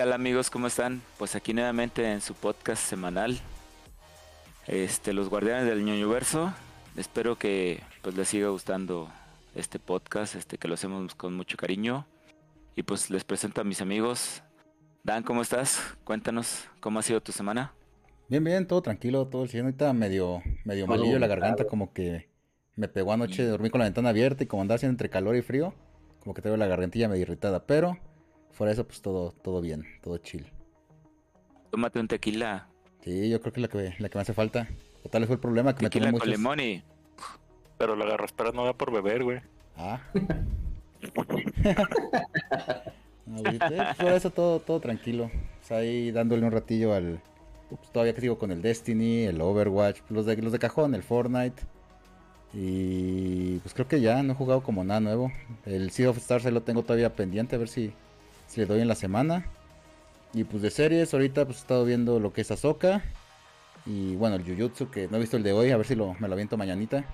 ¿Qué tal amigos? ¿Cómo están? Pues aquí nuevamente en su podcast semanal. Este, los guardianes del universo. Espero que pues les siga gustando este podcast, este que lo hacemos con mucho cariño. Y pues les presento a mis amigos. Dan, ¿cómo estás? Cuéntanos cómo ha sido tu semana. Bien, bien, todo tranquilo, todo el cielo. Ahorita medio, medio malillo la garganta, como que me pegó anoche, dormí con la ventana abierta y como andaba haciendo entre calor y frío, como que tengo la gargantilla medio irritada, pero fuera de eso, pues todo, todo bien, todo chill. Tómate un tequila. Sí, yo creo que es la que, la que me hace falta. O tal vez fue el problema que tequila me tomé con limón y... Pero la garraspera no va por beber, güey. Ah. no, güey, eh, fuera de eso todo, todo tranquilo. O sea, ahí dándole un ratillo al... Pues, todavía que sigo con el Destiny, el Overwatch, los de, los de cajón, el Fortnite. Y pues creo que ya no he jugado como nada nuevo. El Sea of Stars ahí lo tengo todavía pendiente, a ver si, si le doy en la semana. Y pues de series, ahorita pues he estado viendo lo que es Ahsoka. Y bueno, el Jujutsu, que no he visto el de hoy, a ver si lo, me lo aviento mañanita.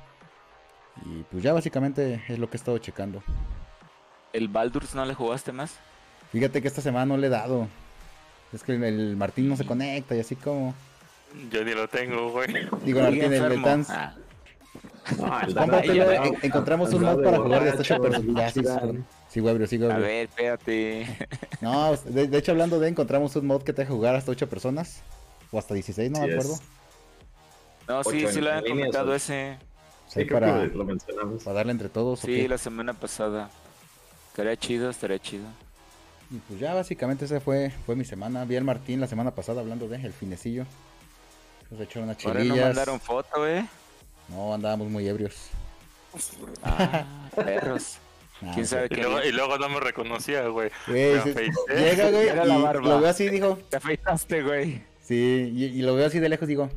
Y pues ya básicamente es lo que he estado checando. ¿El Baldur's no le jugaste más? Fíjate que esta semana no le he dado. Es que el Martín no se conecta y así como... Yo ni lo tengo, güey. Digo, Martín, el. Betans. Ah, Cómpratelo, Ay, en- encontramos un mod para jugar de hasta 8 personas. Sí, güey, sí, güey, a ver, espérate. No, de, de hecho, hablando de, encontramos un mod que te deja jugar hasta 8 personas. O hasta 16, no Sí me es. acuerdo. No, sí, sí lo han comentado o- ese. Sí, Sí, para, lo mencionamos. para darle entre todos. ¿o Sí, la semana pasada. Estaría chido, estaría chido. Y pues ya básicamente esa fue, fue mi semana. Vi al Martín la semana pasada hablando de el finecillo. Nos echaron unas Ahora no mandaron foto, eh. No, andábamos muy ebrios. Ah, perros. Nah, ¿Quién no sabe sé. Y luego, y luego no me reconocía, güey. Güey, se- llega, güey, Era la y barba. lo veo así, dijo. Te afeitaste, güey. Sí, y, y lo veo así de lejos, digo,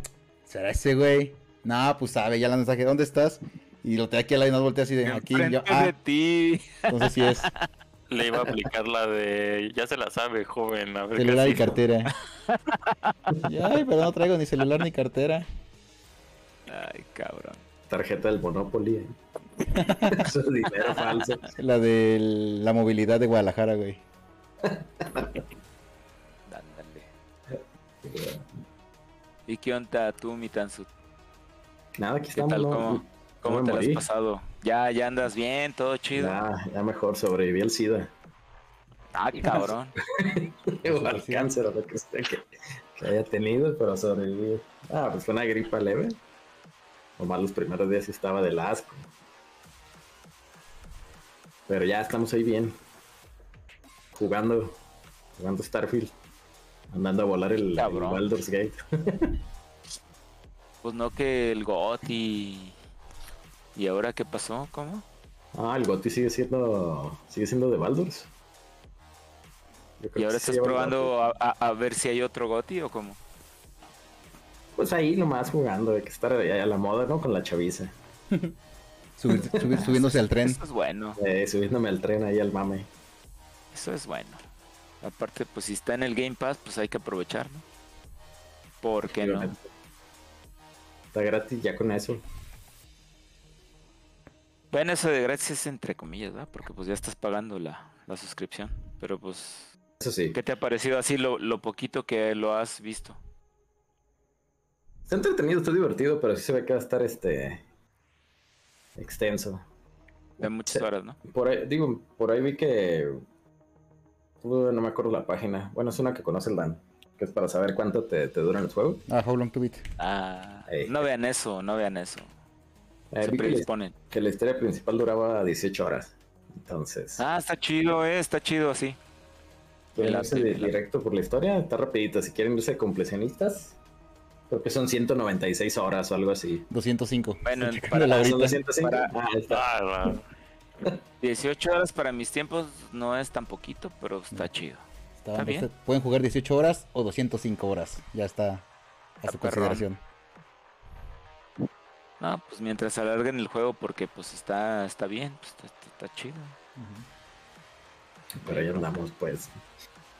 ¿será ese güey? No, pues sabe, ya la mensaje, ¿dónde estás? Y lo tengo aquí al lado y nos voltea así de aquí. y yo, ah, de ti. entonces sí es. Le iba a aplicar la de. Ya se la sabe, joven. A ver qué Celular y cartera. Ay, pero no traigo ni celular ni cartera. Ay, cabrón. Tarjeta del Monopoly. ¿eh? Eso es dinero falso. La de la movilidad de Guadalajara, güey. Ándale. ¿Y qué onda tú, mi Tansu? Nada, aquí ¿Qué estamos. tal? no- ¿Cómo, no cómo me te lo has pasado? ¿Ya, ya andas bien? ¿Todo chido? Ya, ya mejor sobreviví al SIDA. Ah, cabrón. O al cáncer o lo que sea que, que haya tenido, pero sobreviví. Ah, pues fue una gripa leve. Nomás los primeros días sí estaba del asco. Pero ya estamos ahí bien. Jugando. Jugando Starfield. Andando a volar el, el. Baldur's Gate. Pues no que el GOT y... ¿Y ahora qué pasó? ¿Cómo? Ah, el GOTY sigue siendo. Sigue siendo de Baldur's. ¿Y ahora estás probando a, a- a ver si hay otro GOTI o cómo? Pues ahí nomás jugando, hay que estar a la moda, ¿no? Con la chaviza. Subir- subir- subiéndose al tren. Eso es bueno, Eh, subiéndome al tren ahí al mame. eso es bueno. Aparte, pues si está en el Game Pass, pues hay que aprovechar, ¿no? ¿Por qué no? Está gratis ya con eso. Bueno, eso de gratis es entre comillas, ¿verdad? Porque pues ya estás pagando la, la suscripción. Pero pues, Eso sí. ¿qué te ha parecido así lo, lo poquito que lo has visto? Está entretenido, está divertido, pero sí se ve que va a estar este. Extenso. De muchas horas, ¿no? Por ahí, digo, por ahí vi que. uh, no me acuerdo la página. Bueno, es una que conoce el Dan. Que es para saber cuánto te, te duran los juegos. Ah, How Long to Beat. Ah, Ey. no vean eso, no vean eso. Eh, Se que la, predisponen. que la historia principal duraba 18 horas. Entonces. Ah, está chido, eh, está chido así. quieren irse directo por la historia. Está rapidito. Si quieren irse completionistas. Creo que son 196 horas o algo así. 205. Bueno, para- Ah, ¿Son ahorita. 205? para- Ah, está. Ah, va. 18 horas para mis tiempos no es tan poquito, pero está chido. Está- está bien. Pueden jugar 18 horas o 205 horas. Ya está a Está su perrón. consideración. No, pues mientras alarguen el juego porque pues está está bien, pues está, está- está chido. Pero ahí andamos, pues.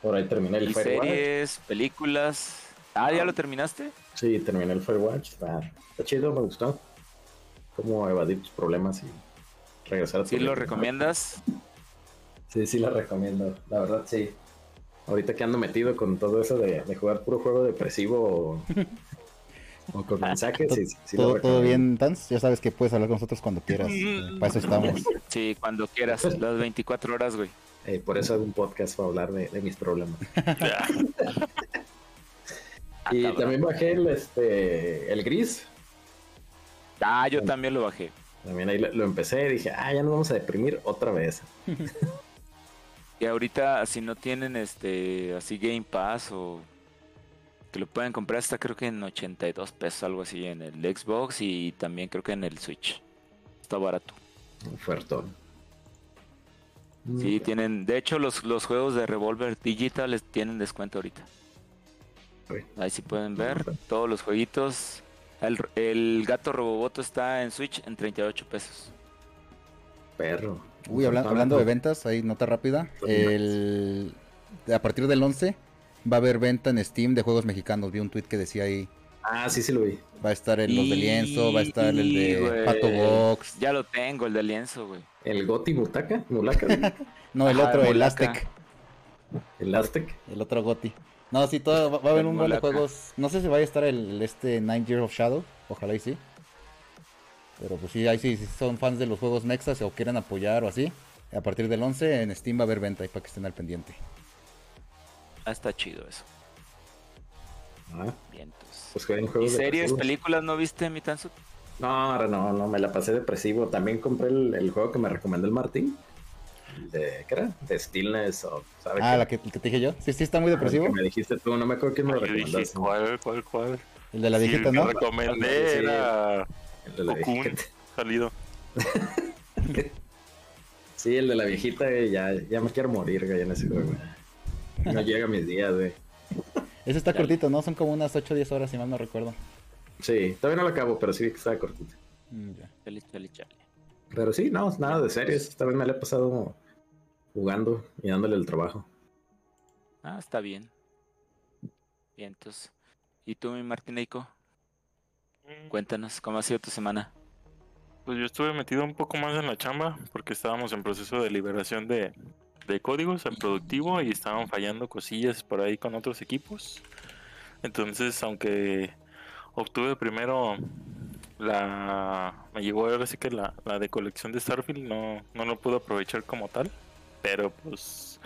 Por ahí terminé el Y Firewatch. series, películas. Ah, ¿ya lo terminaste? Sí, terminé el Firewatch. Está, está chido, me gustó. Cómo evadir tus problemas y regresar a tu ¿Sí lo recomiendas? Sí, sí, la recomiendo. La verdad, sí. Ahorita que ando metido con todo eso de, de jugar puro juego depresivo o, o con mensajes, sí, sí lo ¿Todo, todo recomiendo. bien, Tans? Ya sabes que puedes hablar con nosotros cuando quieras. eh, Para eso estamos. Sí, cuando quieras, las 24 horas, güey. Eh, por eso hago un podcast para hablar de, de mis problemas. Ya. y cabrón. también bajé el, este, el gris. Ah, yo también lo bajé. También ahí lo, lo empecé y dije, ah, ya nos vamos a deprimir otra vez. Y ahorita, si no tienen este así Game Pass o que lo pueden comprar hasta creo que en 82 pesos, algo así, en el Xbox y también creo que en el Switch. Está barato. Fuertón. Sí, Mm, tienen. De hecho, los, los juegos de Revolver Digital les tienen descuento ahorita. Ahí sí pueden ver todos los jueguitos. El, el gato Roboboto está en Switch en 38 pesos. Perro. Uy, habla- hablando de ventas, ahí nota rápida. El, a partir del 11 va a haber venta en Steam de juegos mexicanos. Vi un tweet que decía ahí, Ah, sí, sí lo vi. va a estar el, los de lienzo, va a estar el de güey. Pato Box. Ya lo tengo, el de lienzo, güey. El Goti Mutaka, Mulaka, No, el Ajá, otro, el. Aztec. el Aztec. El otro Goti. No, sí, todo, va, va a haber un buen de juegos. No sé si vaya a estar el, este Nine Years of Shadow. Ojalá y sí. Pero pues sí, ahí sí, si son fans de los juegos mexas o quieren apoyar o así. A partir del 11 en Steam va a haber venta ahí para que estén al pendiente. Ah, está chido eso. Ah, Vientos. pues ¿Y series, películas no viste, mi Tansu? No, ahora no, no, me la pasé depresivo. También compré el, el juego que me recomendó el Martín. De, ¿Qué era? De Stillness o... ¿sabe Ah, qué? la que, te dije yo. Sí, sí, está muy El depresivo. que me dijiste tú, no me acuerdo quién me lo Yo dije, recomendaste. ¿cuál, cuál, cuál? El de la Sí, viejita, ¿no? recomendé era El de la Cocoon, viejita. salido. Sí, el de la viejita, güey, ya, ya me quiero morir, güey, en ese juego. güey. No llega a mis días, güey. Ese está cortito, ¿no? Son como unas 8 o 10 horas, si mal no recuerdo. Sí, todavía no lo acabo, pero sí vi que estaba cortito. Mm, ya. Chale, chale, chale. Pero sí, no, nada de series. Esta vez me la he pasado jugando y dándole el trabajo. Ah, está bien. Vientos. ¿Y tú, mi Martineico? Cuéntanos, ¿cómo ha sido tu semana? Pues yo estuve metido un poco más en la chamba porque estábamos en proceso de liberación de, de códigos al productivo y estaban fallando cosillas por ahí con otros equipos. Entonces, aunque obtuve primero la... Me llegó ahora sí que la, la de colección de Starfield, no, no lo pude aprovechar como tal. Pero pues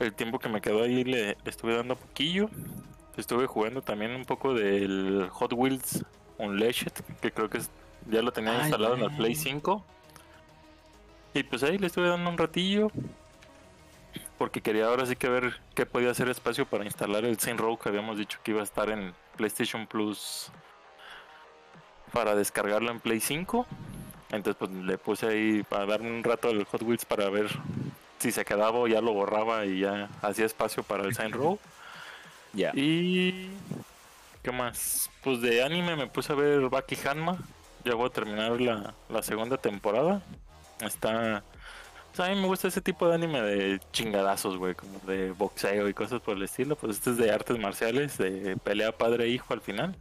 el tiempo que me quedó ahí le, le estuve dando poquillo. Estuve jugando también un poco del Hot Wheels Unleashed, que creo que es- ya lo tenía Ay, instalado en el. Play 5. Y pues ahí le estuve dando un ratillo. Porque quería ahora sí que ver qué podía hacer espacio para instalar el Saint Row que habíamos dicho que iba a estar en PlayStation Plus para descargarlo en Play 5. Entonces pues le puse ahí para darme un rato al Hot Wheels para ver si se quedaba o ya lo borraba y ya hacía espacio para el Saint Row. Ya. Y. ¿Qué más? Pues de anime me puse a ver Baki Hanma. Ya voy a terminar la, la segunda temporada. Está. a mí me gusta ese tipo de anime de chingadazos, güey, como de boxeo y cosas por el estilo. Pues este es de artes marciales, de pelea padre-hijo al final.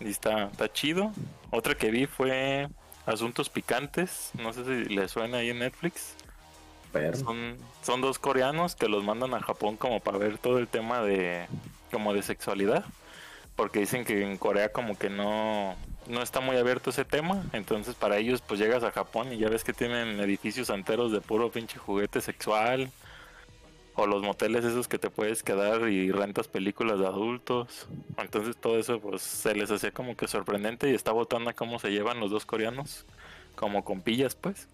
Y está, está chido. Otra que vi fue Asuntos Picantes. No sé si le suena ahí en Netflix. Pero Son, son dos coreanos que los mandan a Japón como para ver todo el tema de como de sexualidad. Porque dicen que en Corea como que no, no está muy abierto ese tema. Entonces para ellos pues llegas a Japón y ya ves que tienen edificios enteros de puro pinche juguete sexual. O los moteles esos que te puedes quedar y rentas películas de adultos. Entonces todo eso pues se les hacía como que sorprendente y está botando a cómo se llevan los dos coreanos. Como compillas pues.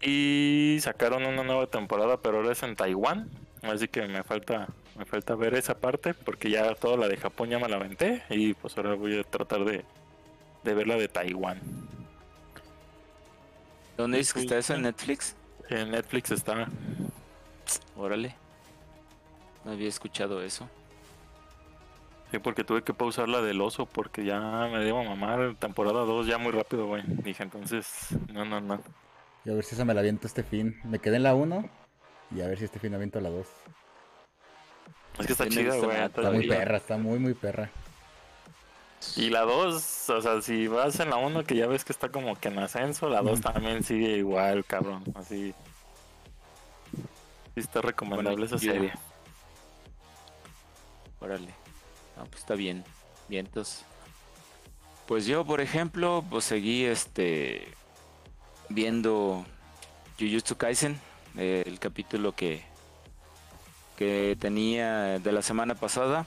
Y sacaron una nueva temporada, pero ahora es en Taiwán. Así que me falta, me falta ver esa parte, porque ya toda la de Japón ya me la aventé. Y pues ahora voy a tratar de, de ver la de Taiwán. ¿Dónde dices que está eso en Netflix? En Netflix está. Órale. No había escuchado eso. Sí, porque tuve que pausar la del oso, porque ya me debo mamar temporada 2 ya muy rápido, güey. Dije entonces, no, no, no. Y a ver si esa me la aviento este fin. Me quedé en la 1 y a ver si este fin aviento la 2. Es que está Sí chida, güey. está Está muy perra, está muy, muy perra. Y la 2, o sea, si vas en la 1 que ya ves que está como que en ascenso, la 2 también sigue igual, cabrón. Así. Está recomendable Bueno, esa serie. órale. Ah, pues está bien. Vientos. Pues yo, por ejemplo, pues seguí este viendo Jujutsu Kaisen, eh, el capítulo que que tenía de la semana pasada,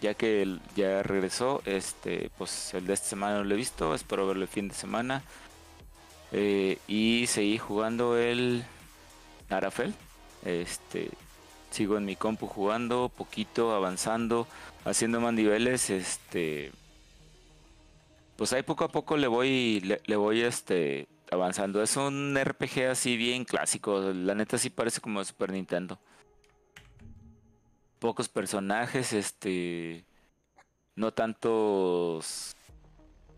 ya que ya regresó, este, pues el de esta semana no lo he visto, espero verlo el fin de semana. Eh, y seguí jugando el Arafel. Este, sigo en mi compu jugando, poquito, avanzando, haciendo más niveles, este pues ahí poco a poco le voy le, voy este avanzando. Es un RPG así bien clásico, la neta sí parece como Super Nintendo. Pocos personajes, este no tantos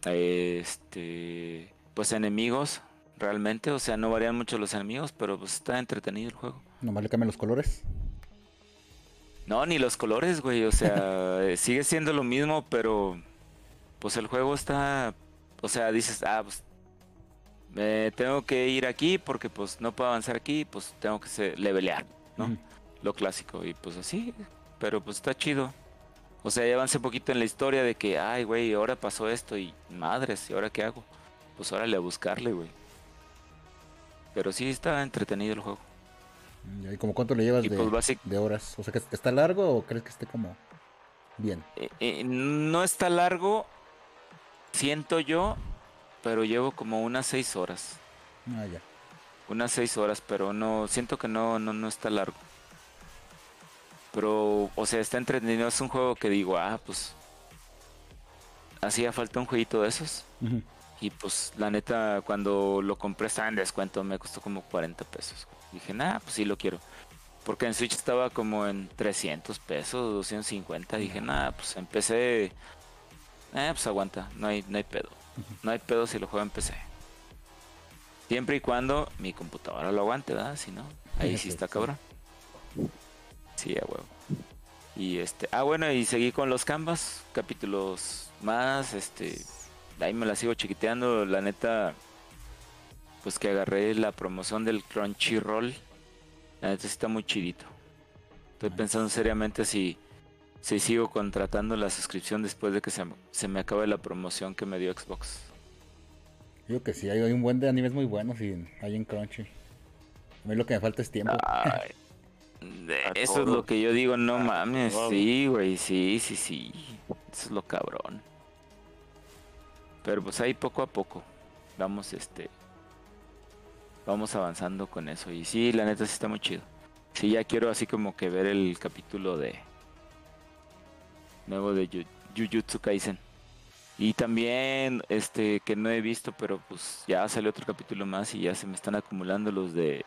este pues enemigos realmente, o sea, no varían mucho los enemigos, pero pues está entretenido el juego. ¿Nomás le cambian los colores? No, ni los colores, güey, o sea, sigue siendo lo mismo, pero pues el juego está, o sea, dices, ah, pues me tengo que ir aquí porque pues no puedo avanzar aquí, pues tengo que levelear, ¿no? Lo clásico y pues así, pero pues está chido. O sea, ya avancé un poquito en la historia de que, ay, güey, ahora pasó esto y madres, ¿y ahora qué hago? Pues órale a buscarle, güey. Pero sí está entretenido el juego. ¿Y como cuánto le llevas de, pues, de, horas? O sea, que ¿está largo o crees que esté como bien? Eh, eh, no está largo, siento yo, pero llevo como unas seis horas. Ah, ya. Unas seis horas, pero no, siento que no, no, no está largo. Pero, o sea, está entretenido. Es un juego que digo, ah, pues. Hacía falta un jueguito de esos. Y pues, la neta, cuando lo compré estaba en descuento, me costó como 40 pesos. Dije, nah, pues sí lo quiero. Porque en Switch estaba como en 300 pesos, 250. Dije, nah, pues empecé. Eh, pues aguanta, no hay, no hay pedo. No hay pedo si lo juego en PC. Siempre y cuando mi computadora lo aguante, ¿verdad? Si no, ahí sí está cabrón. Sí, a huevo. Y este, ah bueno, y seguí con los canvas, capítulos más, este, ahí me la sigo chiquiteando, la neta, pues que agarré la promoción del Crunchyroll, la neta está muy chidito. Estoy pensando seriamente si, si sigo contratando la suscripción después de que se, se me acabe la promoción que me dio Xbox. Digo que sí, hay, un buen de animes muy buenos y hay en Crunchy. A mí lo que me falta es tiempo. eso es lo que yo digo, no mames, sí, güey, sí, sí, sí. Eso es lo cabrón. Pero pues ahí poco a poco vamos este vamos avanzando con eso y sí, la neta sí está muy chido. Sí, ya quiero así como que ver el capítulo de nuevo de Jujutsu Kaisen. Y también este que no he visto, pero pues ya salió otro capítulo más y ya se me están acumulando los de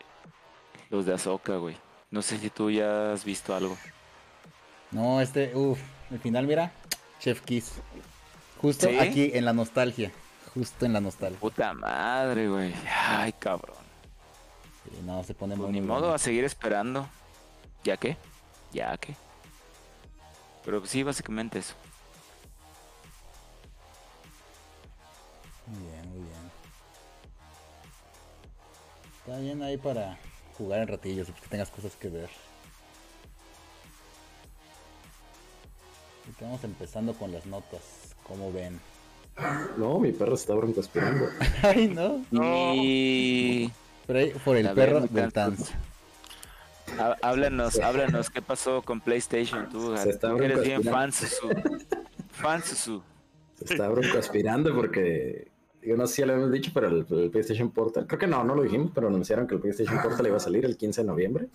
los de Azoka, güey. No sé si tú ya has visto algo. No, este, uff, el final, mira, Chef Kiss. Justo aquí en la nostalgia. Justo en la nostalgia. Puta madre, güey. Ay, cabrón. no, se pone pues Ni modo a seguir esperando. ¿Ya qué? ¿Ya qué? Pero sí, básicamente eso. Muy bien, muy bien. Está bien ahí para jugar en ratillos, que tengas cosas que ver. Estamos empezando con las notas. ¿Cómo ven? No, mi perro está broncoaspirando. Ay, no. Y... Por, el perro del Tans. Háblanos, háblanos, ¿qué pasó con PlayStation? Tú, eres bien fan, Susu. Fan, Susu. Se está broncoaspirando porque yo no sé si ya lo hemos dicho, pero el, PlayStation Portal, creo que no, no lo dijimos, pero anunciaron que el PlayStation Portal iba a salir el 15 de noviembre.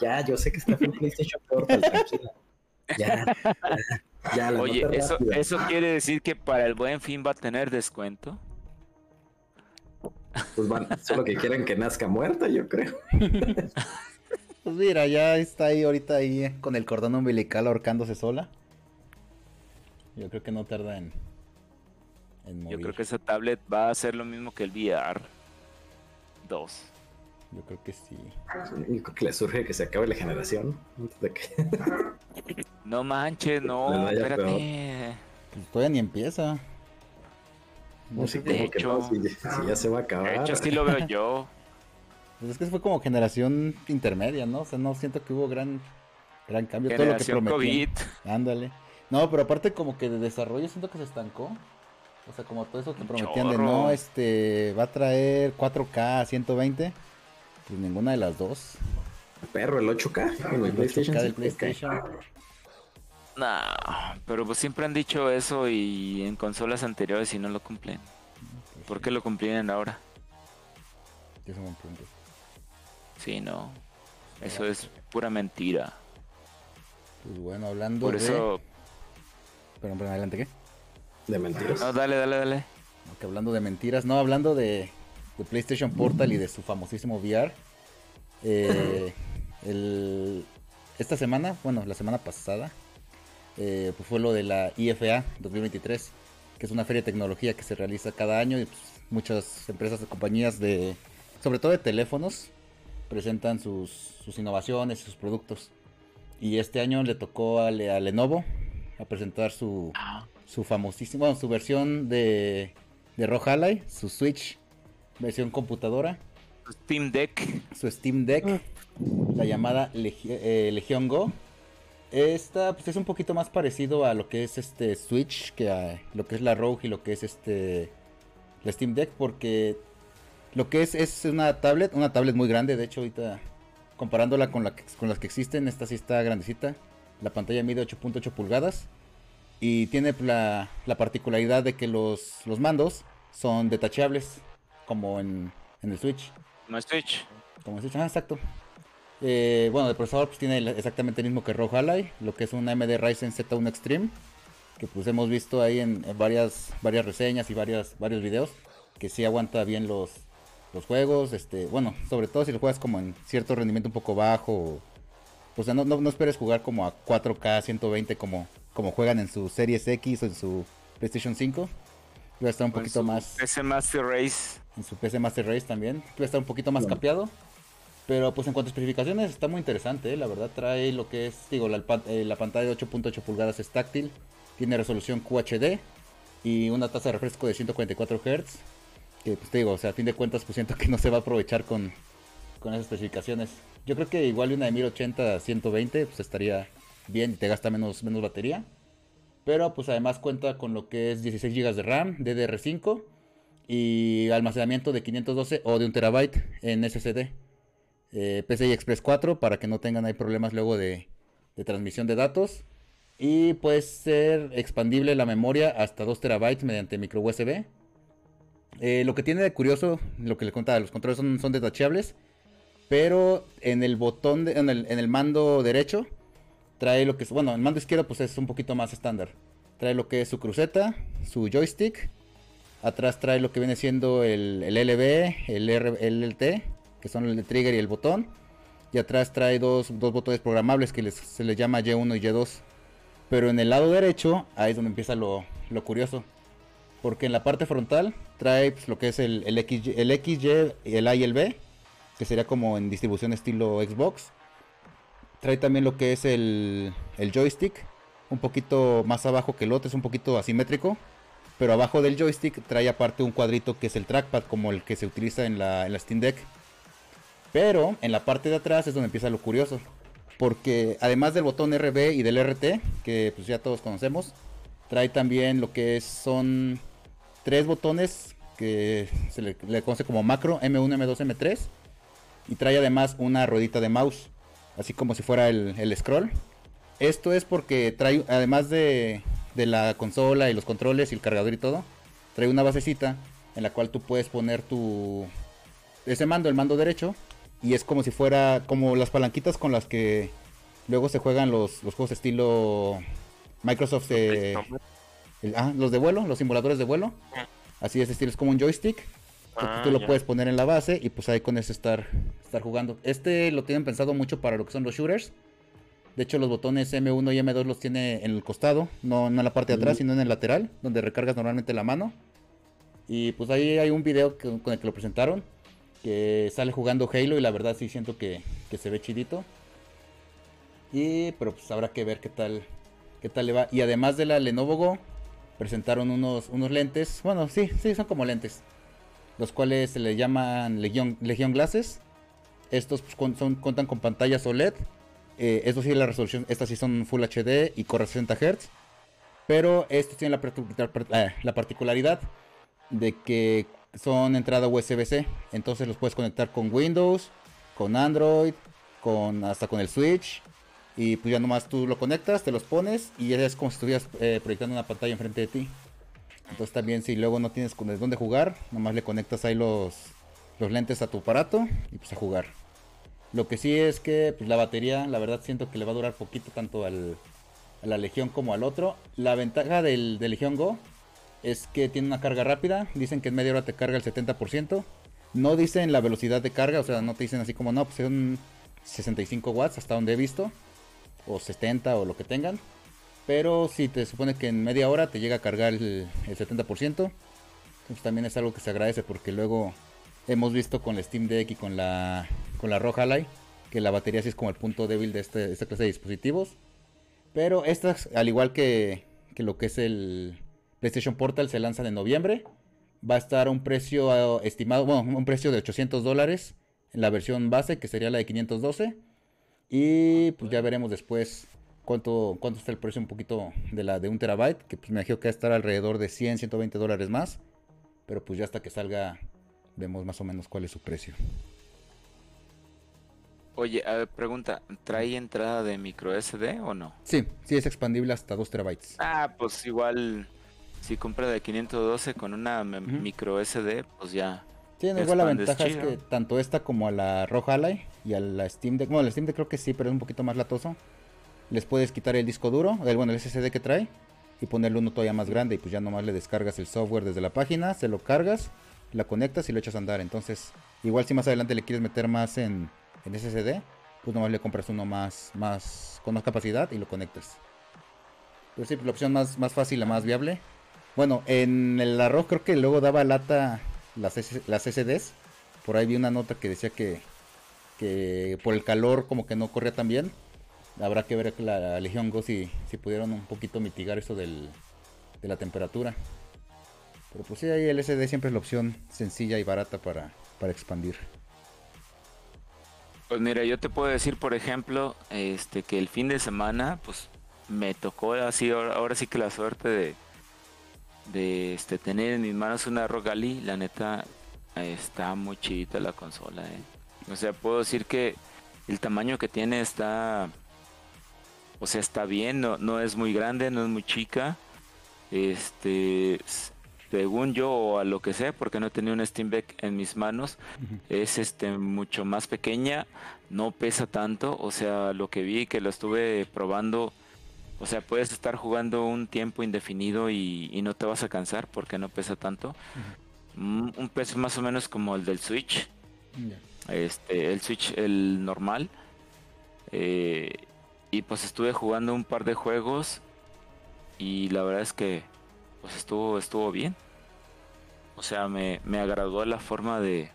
Ya, yo sé que está en PlayStation Portal, tranquila. Ya, Oye, eso, eso quiere decir que para el buen fin va a tener descuento. Pues van, solo que quieren que nazca muerta, yo creo. Pues mira, ya está ahí ahorita ahí eh, con el cordón umbilical ahorcándose sola. Yo creo que no tarda en, en Yo creo que esa tablet va a ser lo mismo que el VR 2. Yo creo que sí. Yo creo que le surge que se acabe la generación. no manches, no, espérate. Pues todavía ni empieza. No sé de hecho, si, ya se va a acabar. De hecho, sí lo veo yo. Pues es que fue como generación intermedia, ¿no? O sea, no siento que hubo gran gran cambio. Todo lo que Generación prometían. COVID. Ándale. No, pero aparte como que de desarrollo siento que se estancó. O sea, como todo eso que prometían de no, este, va a traer 4K 120. Pues ninguna de las dos. Perro, el 8K en el El PlayStation. 8K del 5, PlayStation. Nah, pero pues siempre han dicho eso y en consolas anteriores y no lo cumplen. ¿Por qué lo cumplían ahora? Se me preguntó. Sí, no. Eso es pura mentira. Pues bueno, hablando Por de... eso... Perdón, perdón, adelante, ¿qué? De mentiras. No, dale, dale, dale. No, que hablando de mentiras, no, hablando de, de PlayStation Portal y de su famosísimo VR. eh, el- esta semana, bueno, la semana pasada, eh, pues fue lo de la IFA 2023, que es una feria de tecnología que se realiza cada año y pues, muchas empresas y compañías de, sobre todo de teléfonos, presentan sus, sus innovaciones y sus productos. Y este año le tocó a, a Lenovo a presentar su, su famosísimo, bueno, su versión de, de ROG Ally, su Switch, versión computadora, Steam Deck. su Steam Deck, la llamada Legi- eh, Legion Go. Esta pues, es un poquito más parecido a lo que es este Switch, que a lo que es la Rogue y lo que es este la Steam Deck, porque lo que es es una tablet, una tablet muy grande, de hecho ahorita comparándola con, la que- con las que existen, esta sí está grandecita. La pantalla mide 8.8 pulgadas y tiene la, la particularidad de que los, los mandos son detachables, como en, en el Switch. No es Switch. Como se ah, exacto. Eh, bueno, el procesador pues, tiene el- exactamente el mismo que ROG Ally, lo que es un AMD Ryzen Z1 Extreme, que pues hemos visto ahí en, en varias, varias reseñas y varias, varios videos, que sí aguanta bien los, los juegos, este, bueno, sobre todo si lo juegas como en cierto rendimiento un poco bajo, o sea, no, no, no esperes jugar como a 4K 120 como, como juegan en su Series X o en su PlayStation 5, va a estar un poquito su más PC Master Race. en su PC Master Race también. Va a estar un poquito más Bueno. capeado. Pero pues en cuanto a especificaciones está muy interesante, ¿eh? la verdad trae lo que es, digo, la, eh, la pantalla de 8.8 pulgadas es táctil, tiene resolución QHD y una tasa de refresco de 144 Hz. Que pues te digo, o sea, a fin de cuentas pues siento que no se va a aprovechar con, con esas especificaciones. Yo creo que igual una de 1080 a 120 pues estaría bien y te gasta menos, menos batería. Pero pues además cuenta con lo que es 16 GB de RAM, DDR5 y almacenamiento de 512 o de 1 terabyte en SSD. Eh, PCI Express 4 para que no tengan problemas luego de, transmisión de datos. Y puede ser expandible la memoria hasta 2 terabytes mediante micro USB. Eh, lo que tiene de curioso, lo que le contaba, los controles son, son detachables. Pero en el botón, en, el, en el mando derecho, trae lo que es, bueno, el mando izquierdo pues es un poquito más estándar. Trae lo que es su cruceta, su joystick. Atrás trae lo que viene siendo el, el LB, el, R- el LT, que son el trigger y el botón. Y atrás trae dos, dos botones programables que se les llama Y1 y Y2. Pero en el lado derecho, ahí es donde empieza lo, lo curioso. Porque en la parte frontal trae pues, lo que es el, el, XY, el XY, el A y el B, que sería como en distribución estilo Xbox. Trae también lo que es el, joystick, un poquito más abajo que el otro, es un poquito asimétrico. Pero abajo del joystick trae aparte un cuadrito que es el trackpad, como el que se utiliza en la, Steam Deck. Pero en la parte de atrás es donde empieza lo curioso. Porque además del botón RB y del RT, que pues ya todos conocemos, trae también lo que son tres botones que se le, le conoce como macro, M1, M2, M3. Y trae además una ruedita de mouse, así como si fuera el, el scroll. Esto es porque trae, además de, de la consola y los controles y el cargador y todo, trae una basecita en la cual tú puedes poner tu... Ese mando, el mando derecho, y es como si fuera como las palanquitas con las que luego se juegan los, los juegos estilo Microsoft, eh, el- ah, los de vuelo, los simuladores de vuelo. Así es, estilo es como un joystick. Que Ah, tú lo ya. puedes poner en la base y pues ahí con eso estar, estar jugando. Este lo tienen pensado mucho para lo que son los shooters. De hecho, los botones M1 y M2 los tiene en el costado, no, no en la parte de atrás, Mm. sino en el lateral, donde recargas normalmente la mano. Y pues ahí hay un video que- con el que lo presentaron, que sale jugando Halo y la verdad sí siento que, que se ve chidito. Y pero pues habrá que ver qué tal, qué tal le va. Y además de la Lenovo Go, presentaron unos, unos lentes, bueno, sí, sí, son como lentes, los cuales se le llaman Legion, Legion Glasses. Estos pues, son, cuentan con pantallas OLED Eh, sí, la resolución, estas sí son Full HD y corre 60 Hz. Pero estos tienen la, eh, la particularidad de que son entrada USB-C. Entonces los puedes conectar con Windows, con Android, con hasta con el Switch. Y pues ya nomás tú lo conectas, te los pones y es como si estuvieras eh, proyectando una pantalla enfrente de ti. Entonces también si luego no tienes dónde jugar, nomás le conectas ahí los, los lentes a tu aparato y pues a jugar. Lo que sí es que pues, la batería, la verdad siento que le va a durar poquito tanto al, a la Legión como al otro. La ventaja del, del Legión Go es que tiene una carga rápida. Dicen que en media hora te carga el 70%. No dicen la velocidad de carga, o sea, no te dicen así como no, pues son 65 watts hasta donde he visto. O 70 o lo que tengan. Pero si te supone que en media hora te llega a cargar el, 70%. Entonces también es algo que se agradece porque luego hemos visto con el Steam Deck y con la, con la Roja Light que la batería sí es como el punto débil de este, esta clase de dispositivos. Pero estas, al igual que, que lo que es el PlayStation Portal, se lanzan en noviembre. Va a estar un precio eh, estimado, bueno, un precio de 800 dólares en la versión base, que sería la de 512. Y pues ya veremos después cuánto, cuánto está el precio un poquito de la de un terabyte, que pues me imagino que va a estar alrededor de 100, 120 dólares más. Pero pues ya hasta que salga vemos más o menos cuál es su precio. Oye, a ver, pregunta, ¿trae entrada de micro SD o no? Sí, sí es expandible hasta 2 terabytes. Ah, pues igual si compra de 512 con una micro SD, pues ya. Sí, igual la ventaja es que tanto esta como a la Roja Ally y a la Steam Deck, bueno, la Steam Deck creo que sí, pero es un poquito más latoso. Les puedes quitar el disco duro, el, bueno, el SSD que trae y ponerle uno todavía más grande y pues ya nomás le descargas el software desde la página, se lo cargas, la conectas y lo echas a andar. Entonces, igual si más adelante le quieres meter más en, en SSD, pues nomás le compras uno más, más con más capacidad y lo conectas. Pero sí, pues, la opción más, más fácil, la más viable. Bueno, en el arroz creo que luego daba lata las, las SSDs. Por ahí vi una nota que decía que, que por el calor como que no corría tan bien. Habrá que ver la Legion Go si, si pudieron un poquito mitigar eso del, de la temperatura. Pero pues sí, ahí el SD siempre es la opción sencilla y barata para, para expandir. Pues mira, yo te puedo decir, por ejemplo, este que el fin de semana, pues me tocó así, ahora, sí que la suerte de, de este, tener en mis manos una Rogali, la neta está muy chidita la consola, eh. O sea, puedo decir que el tamaño que tiene está, o sea, está bien, no, no es muy grande, no es muy chica. Este, según yo o a lo que sé, porque no tenía un Steam Deck en mis manos, es este mucho más pequeña, no pesa tanto, o sea, lo que vi que lo estuve probando, o sea, puedes estar jugando un tiempo indefinido y, no te vas a cansar porque no pesa tanto. Mm, un peso más o menos como el del Switch. Este, el Switch, el normal. Eh, y pues estuve jugando un par de juegos y la verdad es que pues estuvo, estuvo bien. O sea, me, me agradó la forma de,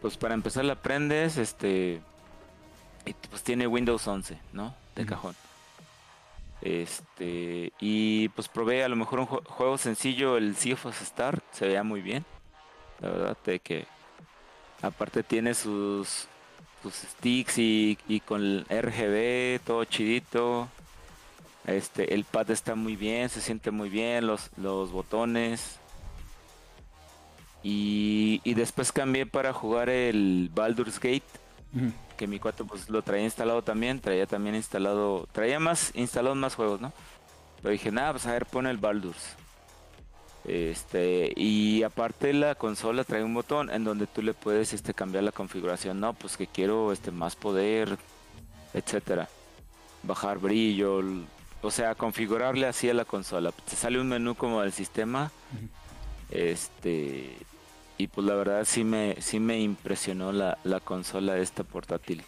pues para empezar la aprendes, este, y pues tiene Windows 11, ¿no? De cajón. Este, y pues probé a lo mejor un juego sencillo, el Sea of Star, se veía muy bien. La verdad, de que aparte tiene sus, sus sticks y, y con el RGB todo chidito. Este, el pad está muy bien, se siente muy bien, los, los botones. Y, después cambié para jugar el Baldur's Gate, que mi cuate pues lo traía instalado también, traía también instalado, traía más instalado más juegos, ¿no? Pero dije, nada, pues a ver, pone el Baldur's. Este, y aparte la consola trae un botón en donde tú le puedes este cambiar la configuración, no, pues que quiero este más poder, etcétera. Bajar brillo, o sea, configurarle así a la consola. Te sale un menú como del sistema. Este. Y pues la verdad sí me, sí me impresionó la, la consola esta portátil.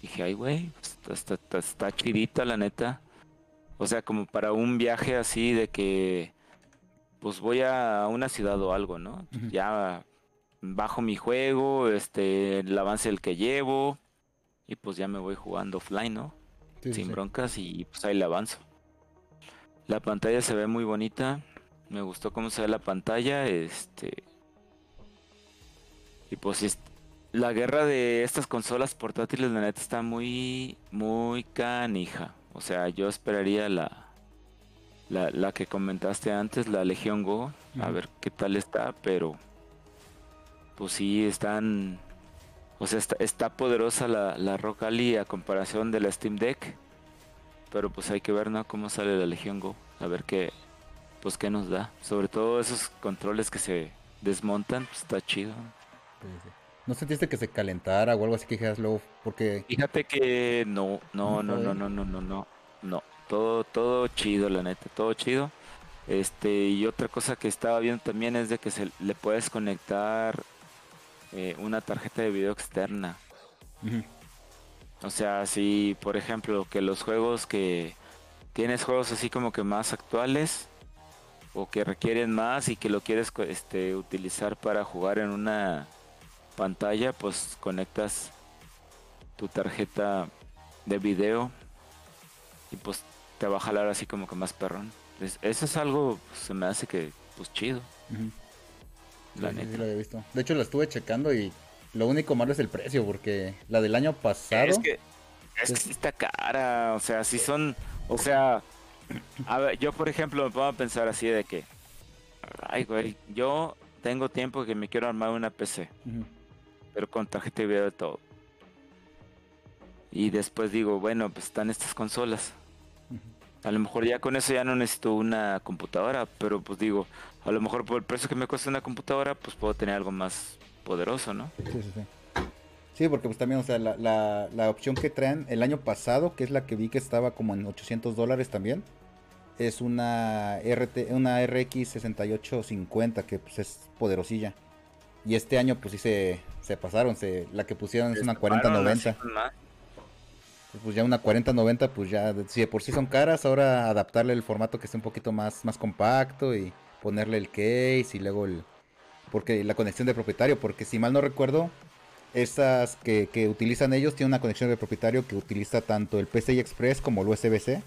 Dije, ay, güey, está, está, chidita, la neta. O sea, como para un viaje así de que, pues voy a una ciudad o algo, ¿no? Ya bajo mi juego, este, el avance el que llevo, y pues ya me voy jugando offline, ¿no? Sin broncas y pues ahí le avanzo. La pantalla se ve muy bonita. Me gustó cómo se ve la pantalla. Este. Y pues la guerra de estas consolas portátiles, la neta, está muy, muy canija. O sea, yo esperaría la, la, la que comentaste antes, la Legion Go, a ver qué tal está, pero pues sí están, o sea, está, está poderosa la, la Rock Ally a comparación de la Steam Deck, pero pues hay que ver, ¿no? Cómo sale la Legion Go, a ver qué, pues qué nos da. Sobre todo esos controles que se desmontan, pues está chido. Sí. ¿No sentiste que se calentara o algo así que dijeras luego? Porque Fíjate que no, no, No no, no, no, no, no, no. Todo, todo chido, la neta, todo chido. Este, y otra cosa que estaba viendo también es de que se le puedes conectar eh, una tarjeta de video externa. O sea, si por ejemplo que los juegos que tienes juegos así como que más actuales o que requieren más y que lo quieres este, utilizar para jugar en una pantalla, pues conectas tu tarjeta de video y pues te va a jalar así como que más perrón. Es- eso es algo, pues, se me hace que, pues chido, la Sí, neta. sí lo había visto. De hecho, la estuve checando y lo único malo es el precio, porque la del año pasado. Es que, es que sí está cara, o sea, sí son, o sea, a ver, yo por ejemplo me pongo a pensar así de que, ay güey, yo tengo tiempo que me quiero armar una PC, pero con tarjeta de video de todo. Y después digo, bueno, pues están estas consolas. A lo mejor ya con eso ya no necesito una computadora, pero pues digo, a lo mejor por el precio que me cuesta una computadora, pues puedo tener algo más poderoso, ¿no? Sí, sí, sí. Sí, porque pues también, o sea, la, la, la opción que traen el año pasado, que es la que vi que estaba como en 800 dólares también, es una, RT, una RX 6850 que pues es poderosilla. Y este año pues sí se, se pasaron, se, la que pusieron es una Destaparon 4090. Más. Pues ya una 4090, pues ya, si de por sí son caras, ahora adaptarle el formato que esté un poquito más, más compacto y ponerle el case y luego el... Porque la conexión de propietario, porque si mal no recuerdo, esas que, que utilizan ellos tienen una conexión de propietario que utiliza tanto el PCI Express como el USB-C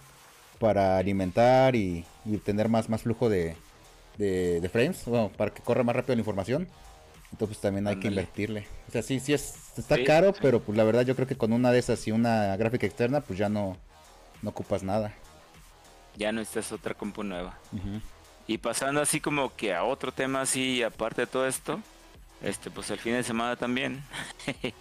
para alimentar y, y tener más, más flujo de, de, de frames, bueno, para que corra más rápido la información. Entonces también hay que invertirle. O sea, sí, sí es, está Sí, caro, sí. pero pues la verdad yo creo que con una de esas y una gráfica externa, pues ya no, no ocupas nada. Ya no necesitas otra compu nueva. Y pasando así como que a otro tema así, aparte de todo esto, este pues el fin de semana también.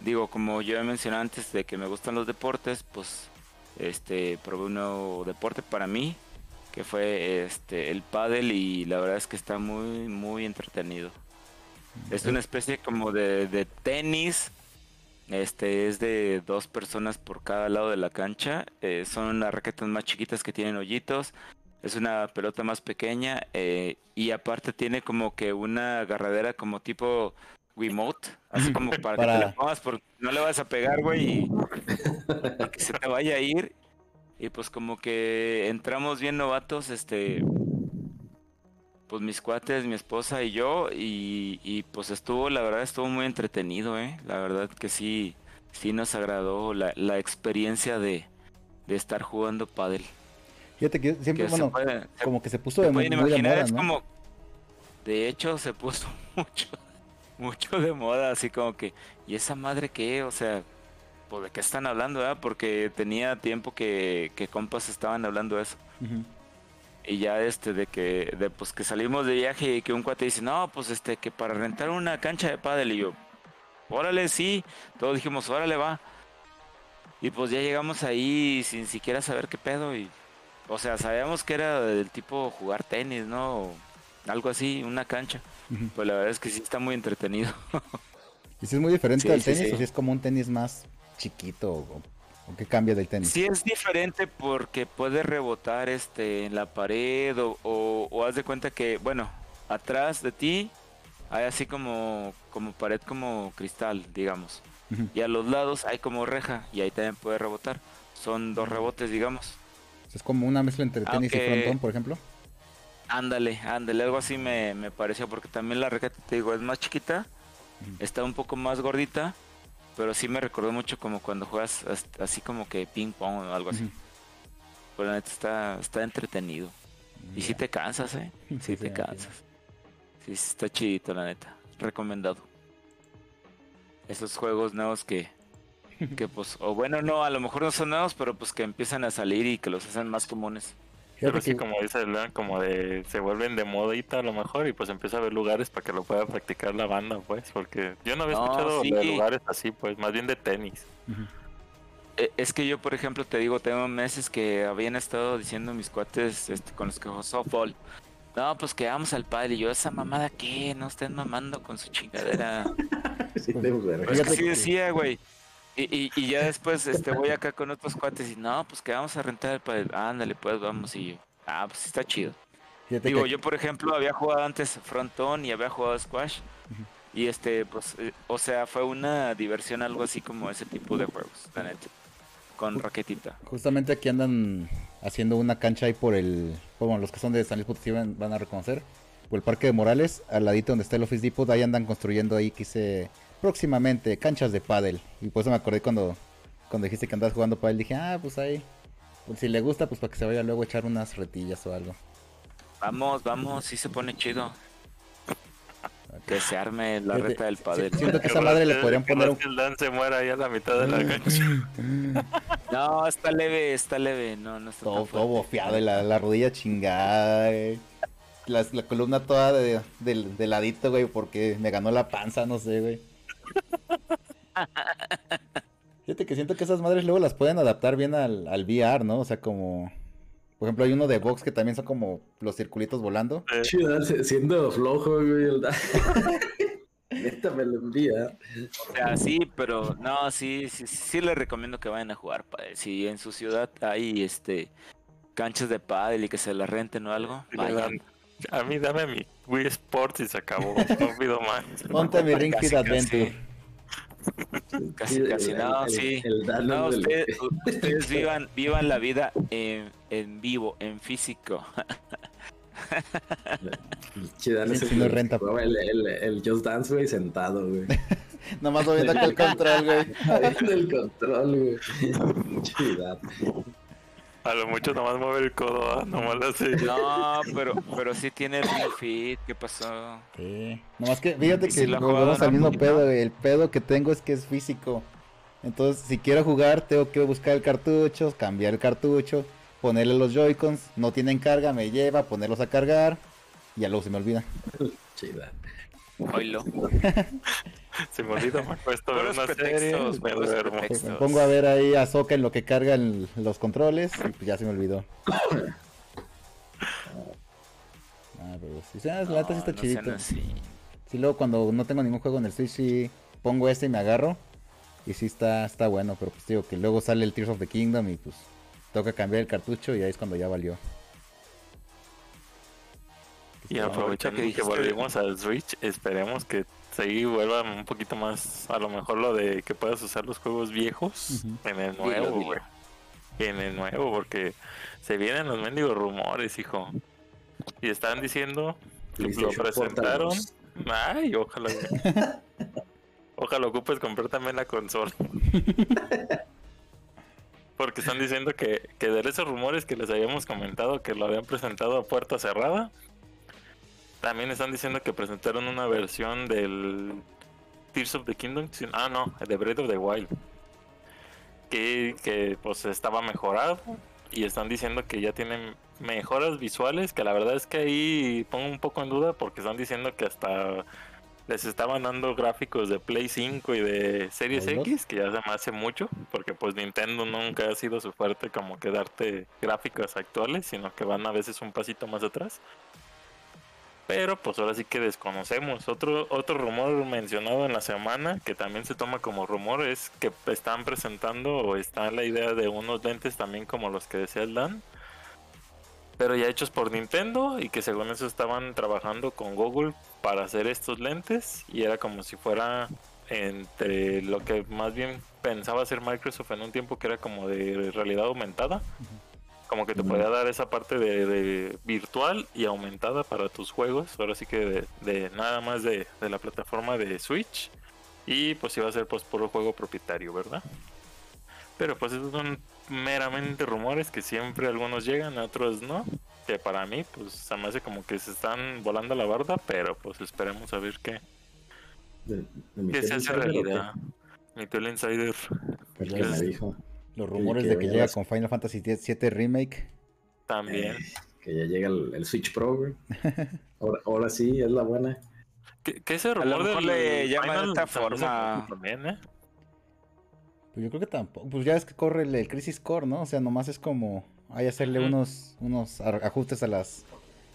Digo, como yo he mencionado antes de que me gustan los deportes, pues este probé un nuevo deporte para mí, que fue este el pádel y la verdad es que está muy muy entretenido. Es una especie como de, de tenis. Este es de dos personas por cada lado de la cancha. eh, son las raquetas más chiquitas que tienen hoyitos. Es una pelota más pequeña eh, y aparte tiene como que una agarradera como tipo Wiimote, así como para, que te la pongas porque no le vas a pegar, güey, y, y que se te vaya a ir. Y pues como que entramos bien novatos, este, pues mis cuates, mi esposa y yo, y, y pues estuvo, la verdad estuvo muy entretenido, eh. La verdad que sí, sí nos agradó la, la experiencia de, de estar jugando pádel. Fíjate que siempre, Que bueno, puede- como que se puso de muy, pueden muy de imaginar, moda, es ¿no? como, de hecho se puso mucho, mucho de moda, así como que, ¿y esa madre qué? O sea, pues de qué están hablando, verdad? Porque tenía tiempo que, que compas estaban hablando de eso. Ujú. Y ya este de que de pues que salimos de viaje y que un cuate dice, "No, pues este que para rentar una cancha de pádel." Y yo, "Órale, sí." Todos dijimos, "Órale, va." Y pues ya llegamos ahí sin siquiera saber qué pedo y o sea, sabíamos que era del tipo jugar tenis, ¿no? O algo así, una cancha. Pues la verdad es que sí está muy entretenido. ¿Y si es muy diferente Sí, al sí, tenis sí. o si es como un tenis más chiquito o, o qué cambia del tenis? Sí es diferente porque puede rebotar este en la pared o, o, o haz de cuenta que, bueno, atrás de ti hay así como, como pared como cristal, digamos. Y a los lados hay como reja y ahí también puede rebotar. Son dos rebotes, digamos. Es como una mezcla entre tenis y frontón, por ejemplo. Ándale, ándale, algo así me, me pareció porque también la raqueta, te digo, es más chiquita, está un poco más gordita, pero sí me recordó mucho como cuando juegas as- así como que ping pong o algo así. Ujú. Pero la neta está, está entretenido. Y si Ya. te cansas, ¿eh? Sí, Sí sí, te cansas. Sí, sí está chidito, la neta. Recomendado. esos juegos nuevos que, que pues, o bueno, no, a lo mejor no son nuevos, pero pues que empiezan a salir y que los hacen más comunes. Pero Fíjate sí, que- como dice Leon, como de se vuelven de modita a lo mejor y pues empieza a haber lugares para que lo pueda practicar la banda, pues, porque yo no había No, escuchado sí. de lugares así, pues, más bien de tenis. Eh, Es que yo, por ejemplo, te digo, tengo meses que habían estado diciendo mis cuates este, con los que juego softball. No, pues que vamos al padre. Y yo, ¿esa mamada qué? No estén mamando con su chingadera. Sí, verga. Pues que sí que- decía, güey. Y, y, y ya después este, voy acá con otros cuates y no, pues que vamos a rentar el. Ándale, pues vamos. Y yo, ah, pues está chido. Fíjate Digo, que- yo por ejemplo había jugado antes frontón y había jugado squash. Y este, pues, eh, o sea, fue una diversión algo así como ese tipo de juegos, la neta. Con raquetita. Justamente aquí andan haciendo una cancha ahí por el. Bueno, los que son de San Luis Potosí van, van a reconocer. Por el Parque de Morales, al ladito donde está el Office Depot, ahí andan construyendo ahí, quise próximamente canchas de pádel. Y por eso me acordé cuando, cuando dijiste que andabas jugando pádel, dije, ah, pues ahí. Pues si le gusta, pues para que se vaya luego a echar unas retillas o algo. Vamos, vamos, sí se pone chido. Que se arme la reta del padel. si- siento que esa madre le podrían poner un... que el Dan se muera ahí a la mitad de la cancha. No, está leve, está leve. No, no está Todo, todo bofeado y la, la rodilla chingada, güey. La, la columna toda de, del- de ladito, güey, porque me ganó la panza, no sé, güey. Fíjate que siento que esas madres luego las pueden adaptar bien al, al VR, ¿no? O sea, como... Por ejemplo, hay uno de box que también son como los circulitos volando. Chido, siendo flojo, güey. Neta me lo envía. O sea, sí, pero no, sí, sí, sí, sí les recomiendo que vayan a jugar pádel. Si en su ciudad hay este canchas de pádel y que se la renten o algo, vayan. A mí dame mi Wii Sports y se acabó. No pido más. Ponte mi Ring Fit Adventure. Casi, casi, el- no, el- sí. No, ustedes, ustedes vivan, vivan la vida en, en vivo, en físico. Chida, no Sí, no renta. El, el, el Just Dance, güey, sentado, güey. Nomás moviendo acá el control, güey. El control, güey. A lo mucho nomás mueve el codo, ¿ah? nomás le hace. No, pero, pero sí tiene Ring Fit, ¿qué pasó? Sí. Nomás que, fíjate que si lo al mismo pedo, güey. El pedo que tengo es que es físico. Entonces, si quiero jugar, tengo que buscar el cartucho, cambiar el cartucho, ponerle los Joy-Cons. No tienen carga, me lleva, ponerlos a cargar. Y ya luego se me olvida. Chida. Oílo. Se me olvida, me acuesto a ver pretextos, me puros duermo. pretextos. Me pongo a ver ahí a Soca en lo que cargan los controles y pues ya se me olvidó. Ah, pero sí, la neta sí está No, no chidito. Sí, luego cuando no tengo ningún juego en el Switch, sí pongo este y me agarro. Y sí está, está bueno, pero pues digo que luego sale el Tears of the Kingdom y pues toca cambiar el cartucho y ahí es cuando ya valió. Y aprovechando que volvimos al Switch, esperemos que sí vuelvan un poquito más, a lo mejor lo de que puedas usar los juegos viejos en el nuevo, güey. En el nuevo, porque se vienen los mendigos rumores, hijo. Y están diciendo que lo presentaron. 2. Ay, ojalá. ojalá ocupes comprar también la consola. Porque están diciendo que, que de esos rumores que les habíamos comentado que lo habían presentado a puerta cerrada, también están diciendo que presentaron una versión del Tears of the Kingdom. Ah, no, de Breath of the Wild. Que, que pues estaba mejorado. Y están diciendo que ya tienen mejoras visuales. Que la verdad es que ahí pongo un poco en duda porque están diciendo que hasta les estaban dando gráficos de Play 5 y de Series. X, que ya se me hace mucho, porque pues Nintendo nunca ha sido su fuerte como que darte gráficos actuales, sino que van a veces un pasito más atrás. Pero pues ahora sí que desconocemos. Otro, otro rumor mencionado en la semana, que también se toma como rumor, es que están presentando o está la idea de unos lentes también como los que decía el Dan. Pero ya hechos por Nintendo y que según eso estaban trabajando con Google para hacer estos lentes y era como si fuera entre lo que más bien pensaba hacer Microsoft en un tiempo que era como de realidad aumentada. Como que te podía dar esa parte de, de virtual y aumentada para tus juegos. Ahora sí que de, de nada más de, de la plataforma de Switch. Y pues iba a ser pues puro juego propietario, ¿verdad? Pero pues esos son meramente rumores que siempre algunos llegan, otros no. Que para mí pues se me hace como que se están volando la barda, pero pues esperemos a ver qué, Que se hace Insider, ¿o qué? realidad. Insider. Ya que me dijo Los rumores que de que llega las- con Final Fantasy VII Remake. También. que ya llega el, el Switch Pro, güey. Ahora, ahora sí, es la buena. Que, que ese rumor del le llaman de hace forma. También, ¿eh? Pues yo creo que tampoco. Pues ya es que corre el, el Crisis Core, ¿no? O sea, nomás es como. Hay hacerle unos, unos ajustes a las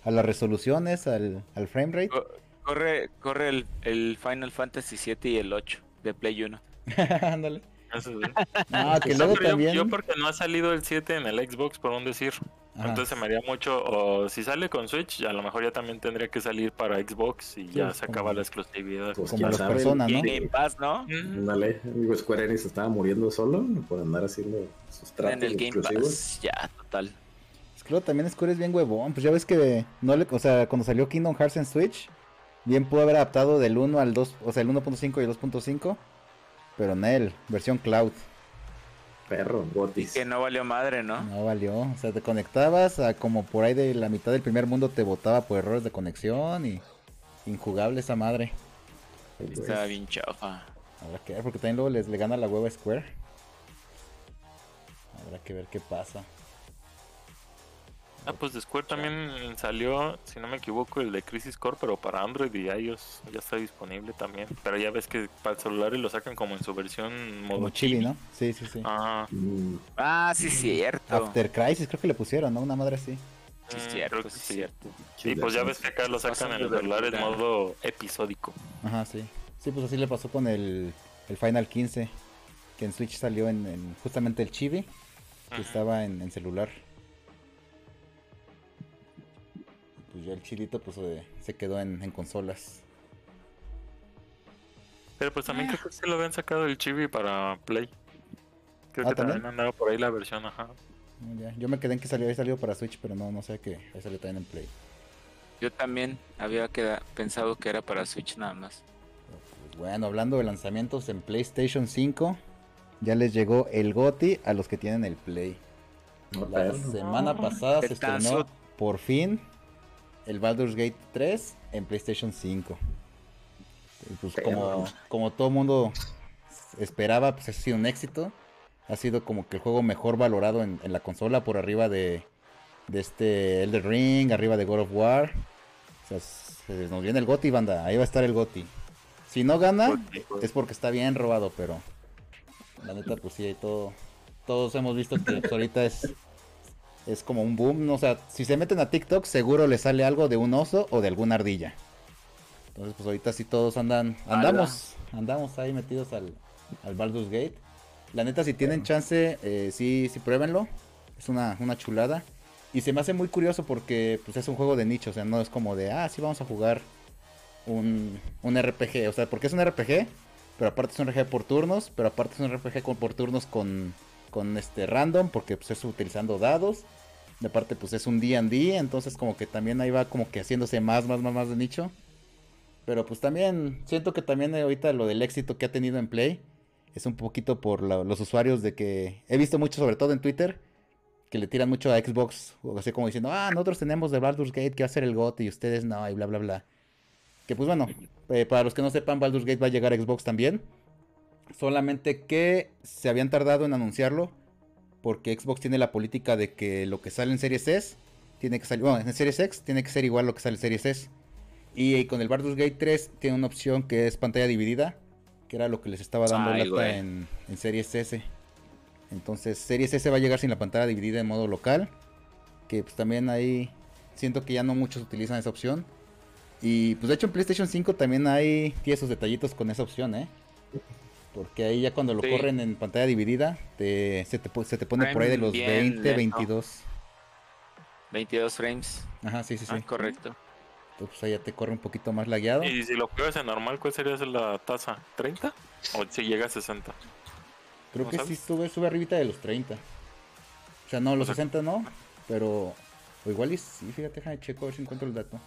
a las resoluciones, al, al frame rate. Co- Corre, corre el, el Final Fantasy 7 y el 8 de Play 1. Ándale. Eso sí. Ah, que luego yo- también. Yo, porque no ha salido el 7 en el Xbox, por un decir. Ajá. Entonces se me haría mucho. O si sale con Switch, a lo mejor ya también tendría que salir para Xbox y ya pues, se como- acaba la exclusividad. Pues Como quién los sabe, personas, ¿no? en Game Pass, ¿no? Mm, Ándale, digo, Square Enix estaba muriendo solo por andar haciendo sus tratos En el Game exclusivos. Pass, ya, total. Es que luego también Square es bien huevón. Pues ya ves que no le, o sea, cuando salió Kingdom Hearts en Switch, bien pudo haber adaptado del 1 al 2, o sea, el 1.5 y el 2.5, pero en él, versión cloud. Perro, Gotis. Que no valió madre, ¿no? No valió. O sea, te conectabas a como por ahí de la mitad del primer mundo te botaba por errores de conexión y injugable esa madre. Pues, Estaba bien chafa. Habrá que ver, porque también luego les le gana la hueva Square. Habrá que ver qué pasa. Ah, pues de Square también salió, si no me equivoco, el de Crisis Core, pero para Android y iOS ya está disponible también. Pero ya ves que para el celular y lo sacan como en su versión modo Como chibi, ¿no? Sí, sí, sí. Ah, mm, Ah, sí, cierto. After Crisis creo que le pusieron, ¿no? Una madre así. Sí, mm, cierto, creo que sí, sí. cierto. Y pues ya ves que acá lo sacan en el celular en modo episódico. Ajá, sí. Sí, pues así le pasó con el, el Final 15, que en Switch salió en, en justamente el chibi, que estaba en, en celular. Pues ya el chilito pues eh, se quedó en, en consolas. Pero pues también creo que sí lo habían sacado el chibi para Play. Creo Ah, que también andaba por ahí la versión, ajá. Ya. Yo me quedé en que salió, había salido para Switch, pero no, no sé que ahí salió también en Play. Yo también había queda- pensado que era para Switch nada más. Pues bueno, hablando de lanzamientos en PlayStation 5, ya les llegó el GOTI a los que tienen el Play. La semana pasada se estrenó por fin el Baldur's Gate 3 en PlayStation 5. Y pues como, como todo mundo esperaba, pues ha sido un éxito. Ha sido como que el juego mejor valorado en, en la consola por arriba de, de este Elder Ring, arriba de God of War. O sea, se nos viene el GOTI, banda. Ahí va a estar el GOTI. Si no gana, es porque está bien robado, pero la neta, pues sí, todo, todos hemos visto que pues, ahorita es, es como un boom. ¿no? O sea, si se meten a TikTok, seguro les sale algo de un oso o de alguna ardilla. Entonces, pues ahorita sí todos andan, andamos, andamos ahí metidos al, al Baldur's Gate. La neta, si tienen chance, eh, sí, sí pruébenlo. Es una, una chulada. Y se me hace muy curioso porque pues es un juego de nicho, o sea, no es como de, ah, sí vamos a jugar un, un RPG, o sea, porque es un RPG, pero aparte es un RPG por turnos, pero aparte es un RPG con, por turnos con, con este random, porque pues es utilizando dados. De aparte pues es un D&D, entonces como que también ahí va como que haciéndose más, más, más, más de nicho. Pero pues también siento que también ahorita lo del éxito que ha tenido en Play es un poquito por los usuarios de que he visto mucho, sobre todo en Twitter, que le tiran mucho a Xbox, o así como diciendo, ah, nosotros tenemos de Baldur's Gate que va a ser el GOT y ustedes no, y bla, bla, bla. Que pues bueno, eh, para los que no sepan, Baldur's Gate va a llegar a Xbox también. Solamente que se habían tardado en anunciarlo porque Xbox tiene la política de que lo que sale en Series S tiene que salir, bueno, en Series X tiene que ser igual lo que sale en Series S. Y con el Baldur's Gate 3 tiene una opción que es pantalla dividida, que era lo que les estaba dando Ay, lata güey. en, en Series S. Entonces Series S va a llegar sin la pantalla dividida en modo local, que pues también ahí siento que ya no muchos utilizan esa opción. Y pues de hecho en PlayStation 5 también hay tiene sus detallitos con esa opción, ¿eh? Porque ahí ya cuando lo Sí. corren en pantalla dividida, te- se, te, se te pone por ahí de los Bien 20, lento. 22. 22 frames. Ajá, sí, sí, sí. Ah, correcto. Entonces pues ahí ya te corre un poquito más lagueado. Y si lo juegas en normal, ¿cuál sería la tasa? ¿30? ¿O si llega a 60? Creo ¿no que sí sabes? sube, sube arribita de los 30. O sea, no, los O sea, 60 no, pero o igual y sí, fíjate, déjame checo a ver si encuentro el dato.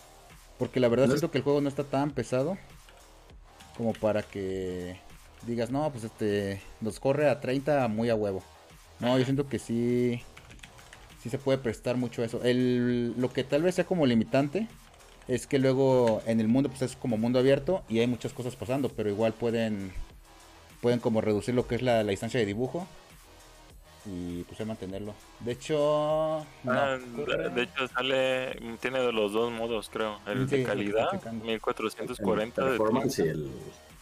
Porque la verdad No es- siento que el juego no está tan pesado como para que digas, no, pues este, nos corre a 30 muy a huevo. No, yo siento que sí, sí se puede prestar mucho a eso. El, lo que tal vez sea como limitante es que luego en el mundo pues es como mundo abierto y hay muchas cosas pasando, pero igual pueden pueden como reducir lo que es la, la distancia de dibujo y pues mantenerlo. De hecho, no, Ah, de hecho sale, tiene de los dos modos creo, el Sí, de calidad, estoy checando. 1440 de performance y el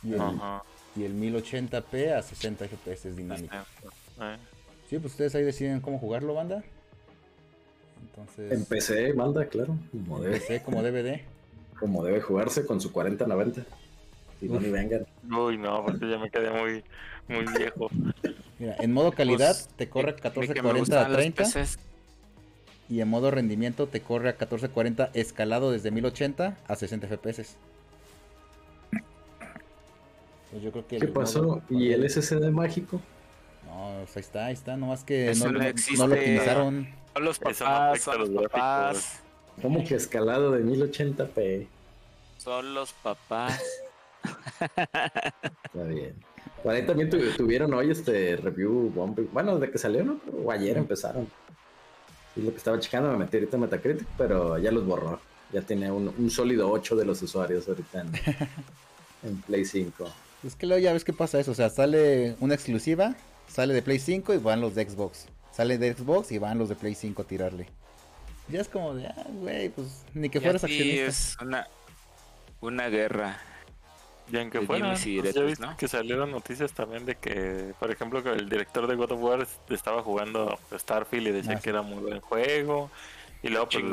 y, el, Ajá. Y el 1080p a 60 FPS es dinámico. Eh, Sí, pues ustedes ahí deciden cómo jugarlo, banda. Entonces, en PC, manda, claro, como debe, empecé como DVD. como debe jugarse con su 40-90. Si no, ni vengan. Uy, no, porque ya me quedé muy, muy viejo. Mira, en modo calidad Pues, te corre a de que me 1440 a gustan los 30 PCs. y en modo rendimiento te corre a 1440 escalado desde 1080 a 60 FPS. Pues yo creo que ¿Qué el pasó? ¿Y el SSD mágico? No, pues ahí está, ahí está, nomás que no, no lo optimizaron. Son los papás, son los papás. ¿Cómo que escalado de 1080p? Son los papás. Está bien. Por ahí también tu- tuvieron hoy este review bomb. Bueno, desde que salió, ¿no? O ayer empezaron. Y lo que estaba checando me metí ahorita en Metacritic, pero ya los borró. Ya tiene un, un sólido 8 de los usuarios ahorita en, en Play 5. Es que luego ya ves qué pasa eso, o sea, sale una exclusiva, sale de Play 5 y van los de Xbox. Sale de Xbox y van los de Play 5 a tirarle. Ya es como de, ah, güey, pues ni que fueras accionista. es una, una guerra. Y aunque fuera, pues, ya viste ¿no? que salieron noticias también de que, por ejemplo, que el director de God of War estaba jugando Starfield y decía Ah, sí. que era muy buen juego. Y luego pues, el,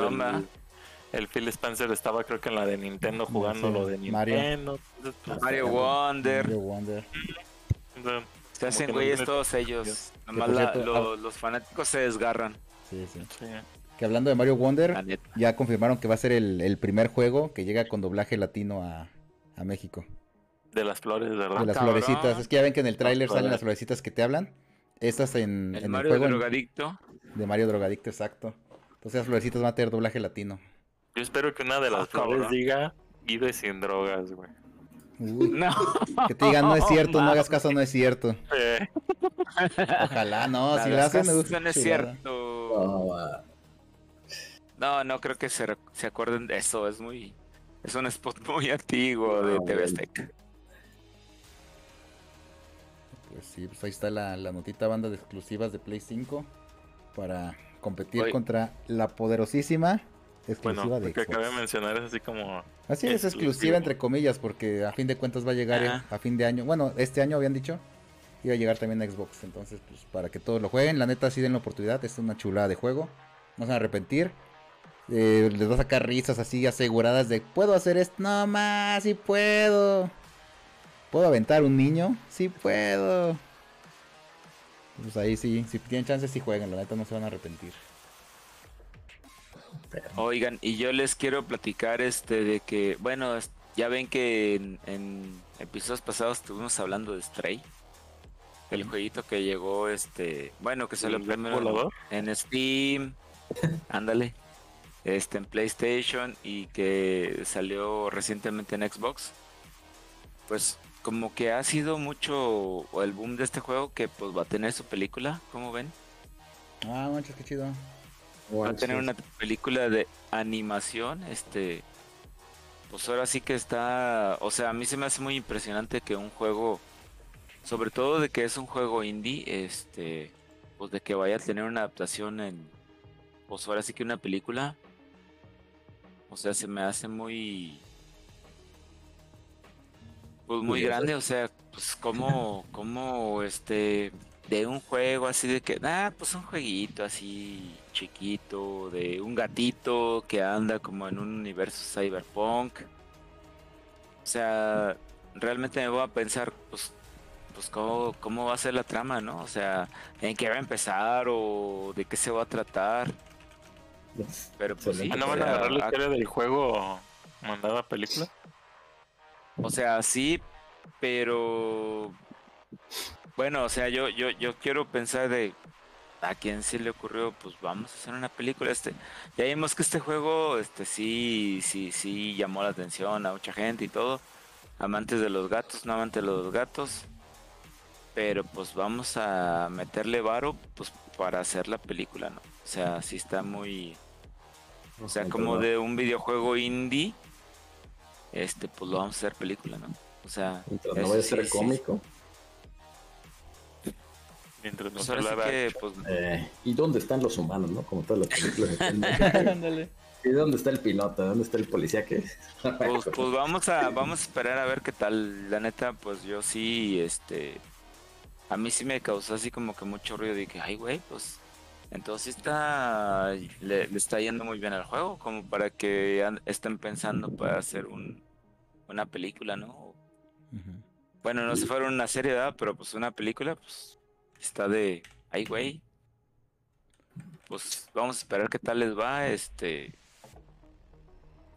el Phil Spencer estaba creo que en la de Nintendo jugando sí, lo de Mario. Nintendo. Entonces, pues, Mario Wonder. Mario Wonder. entonces, Se hacen no güeyes todos ellos. Nomás la- lo- los fanáticos se desgarran. Sí, sí. sí. Que hablando de Mario Wonder, ya confirmaron que va a ser el, el primer juego que llega con doblaje latino a, a México. De las flores, ¿verdad? De las cabrón. florecitas. Es que ya ven que en el tráiler salen las florecitas que te hablan. Estas en, El en Mario el juego en- drogadicto. de Mario Drogadicto, exacto. Entonces las florecitas van a tener doblaje latino. Yo espero que una de las flores diga vive sin drogas, güey. Uy, No. que te digan, no es cierto, no hagas caso, no es cierto. Eh, Ojalá, no, La si lo hacen, no es chulada. cierto. Oh, No, no creo que se, se acuerden de eso. Es muy. Es un spot muy antiguo de Ah, TV. Azteca. Pues sí, pues ahí está la, la notita banda de exclusivas de Play 5 para competir Oye. contra la poderosísima exclusiva bueno, de lo que acabé de Xbox. mencionar es así como Así es, exclusivo. exclusiva entre comillas, porque a fin de cuentas va a llegar a fin de año. Bueno, este año habían dicho, iba a llegar también a Xbox. Entonces, pues para que todos lo jueguen, la neta sí den la oportunidad, es una chulada de juego. No se van a arrepentir. Eh, les va a sacar risas así aseguradas de, ¿puedo hacer esto? No más, sí puedo. ¿Puedo aventar un niño? Sí puedo. Pues ahí sí, si tienen chance sí jueguen, la neta no se van a arrepentir. Oigan, y yo les quiero platicar este de que, bueno, ya ven que en, en episodios pasados estuvimos hablando de Stray. El jueguito que llegó, este, bueno, que salió ¿El gato primero en- en Steam, ándale, este, en PlayStation y que salió recientemente en Xbox. Pues como que ha sido mucho el boom de este juego que pues va a tener su película, ¿cómo ven? Ah, manches, qué chido. Va a tener una película de animación, este, pues ahora sí que está, o sea, a mí se me hace muy impresionante que un juego, sobre todo de que es un juego indie, este, pues de que vaya a tener una adaptación en, pues ahora sí que una película, o sea, se me hace muy, pues muy grande, o sea, pues como, como, este, de un juego así de que, ah, pues un jueguito así chiquito, de un gatito que anda como en un universo cyberpunk. O sea, realmente me voy a pensar, pues, pues cómo, cómo va a ser la trama, ¿no? O sea, en qué va a empezar o de qué se va a tratar. Pero pues sí. Ah, ¿No van a agarrar la a- historia del juego mandada a película? O sea, sí, pero bueno, o sea, yo, yo, yo quiero pensar de a quién se le ocurrió, pues vamos a hacer una película. Este, ya vimos que este juego, este, sí, sí, sí llamó la atención a mucha gente y todo. Amantes de los gatos, no amantes de los gatos. Pero pues vamos a meterle varo, pues para hacer la película, ¿no? O sea, sí está muy, O sea, como de un videojuego indie, este, pues lo vamos a hacer película, ¿no? O sea, no vaya a sí, ser sí, cómico. Mientras no Pues hablara- que, pues, Eh, ¿Y dónde están los humanos, no? Como todas las películas. Ándale. ¿Y dónde está el piloto? ¿Dónde está el policía que pues, pues vamos a vamos a esperar a ver qué tal. La neta, pues yo sí, este, a mí sí me causó así como que mucho ruido. Dije, ay, güey, pues, entonces está, le, le está yendo muy bien al juego, como para que estén pensando para hacer un, una película, ¿no? Bueno, no se fuera una serie, ¿verdad? Pero pues una película, pues, está de, ay, güey. Pues vamos a esperar qué tal les va, este.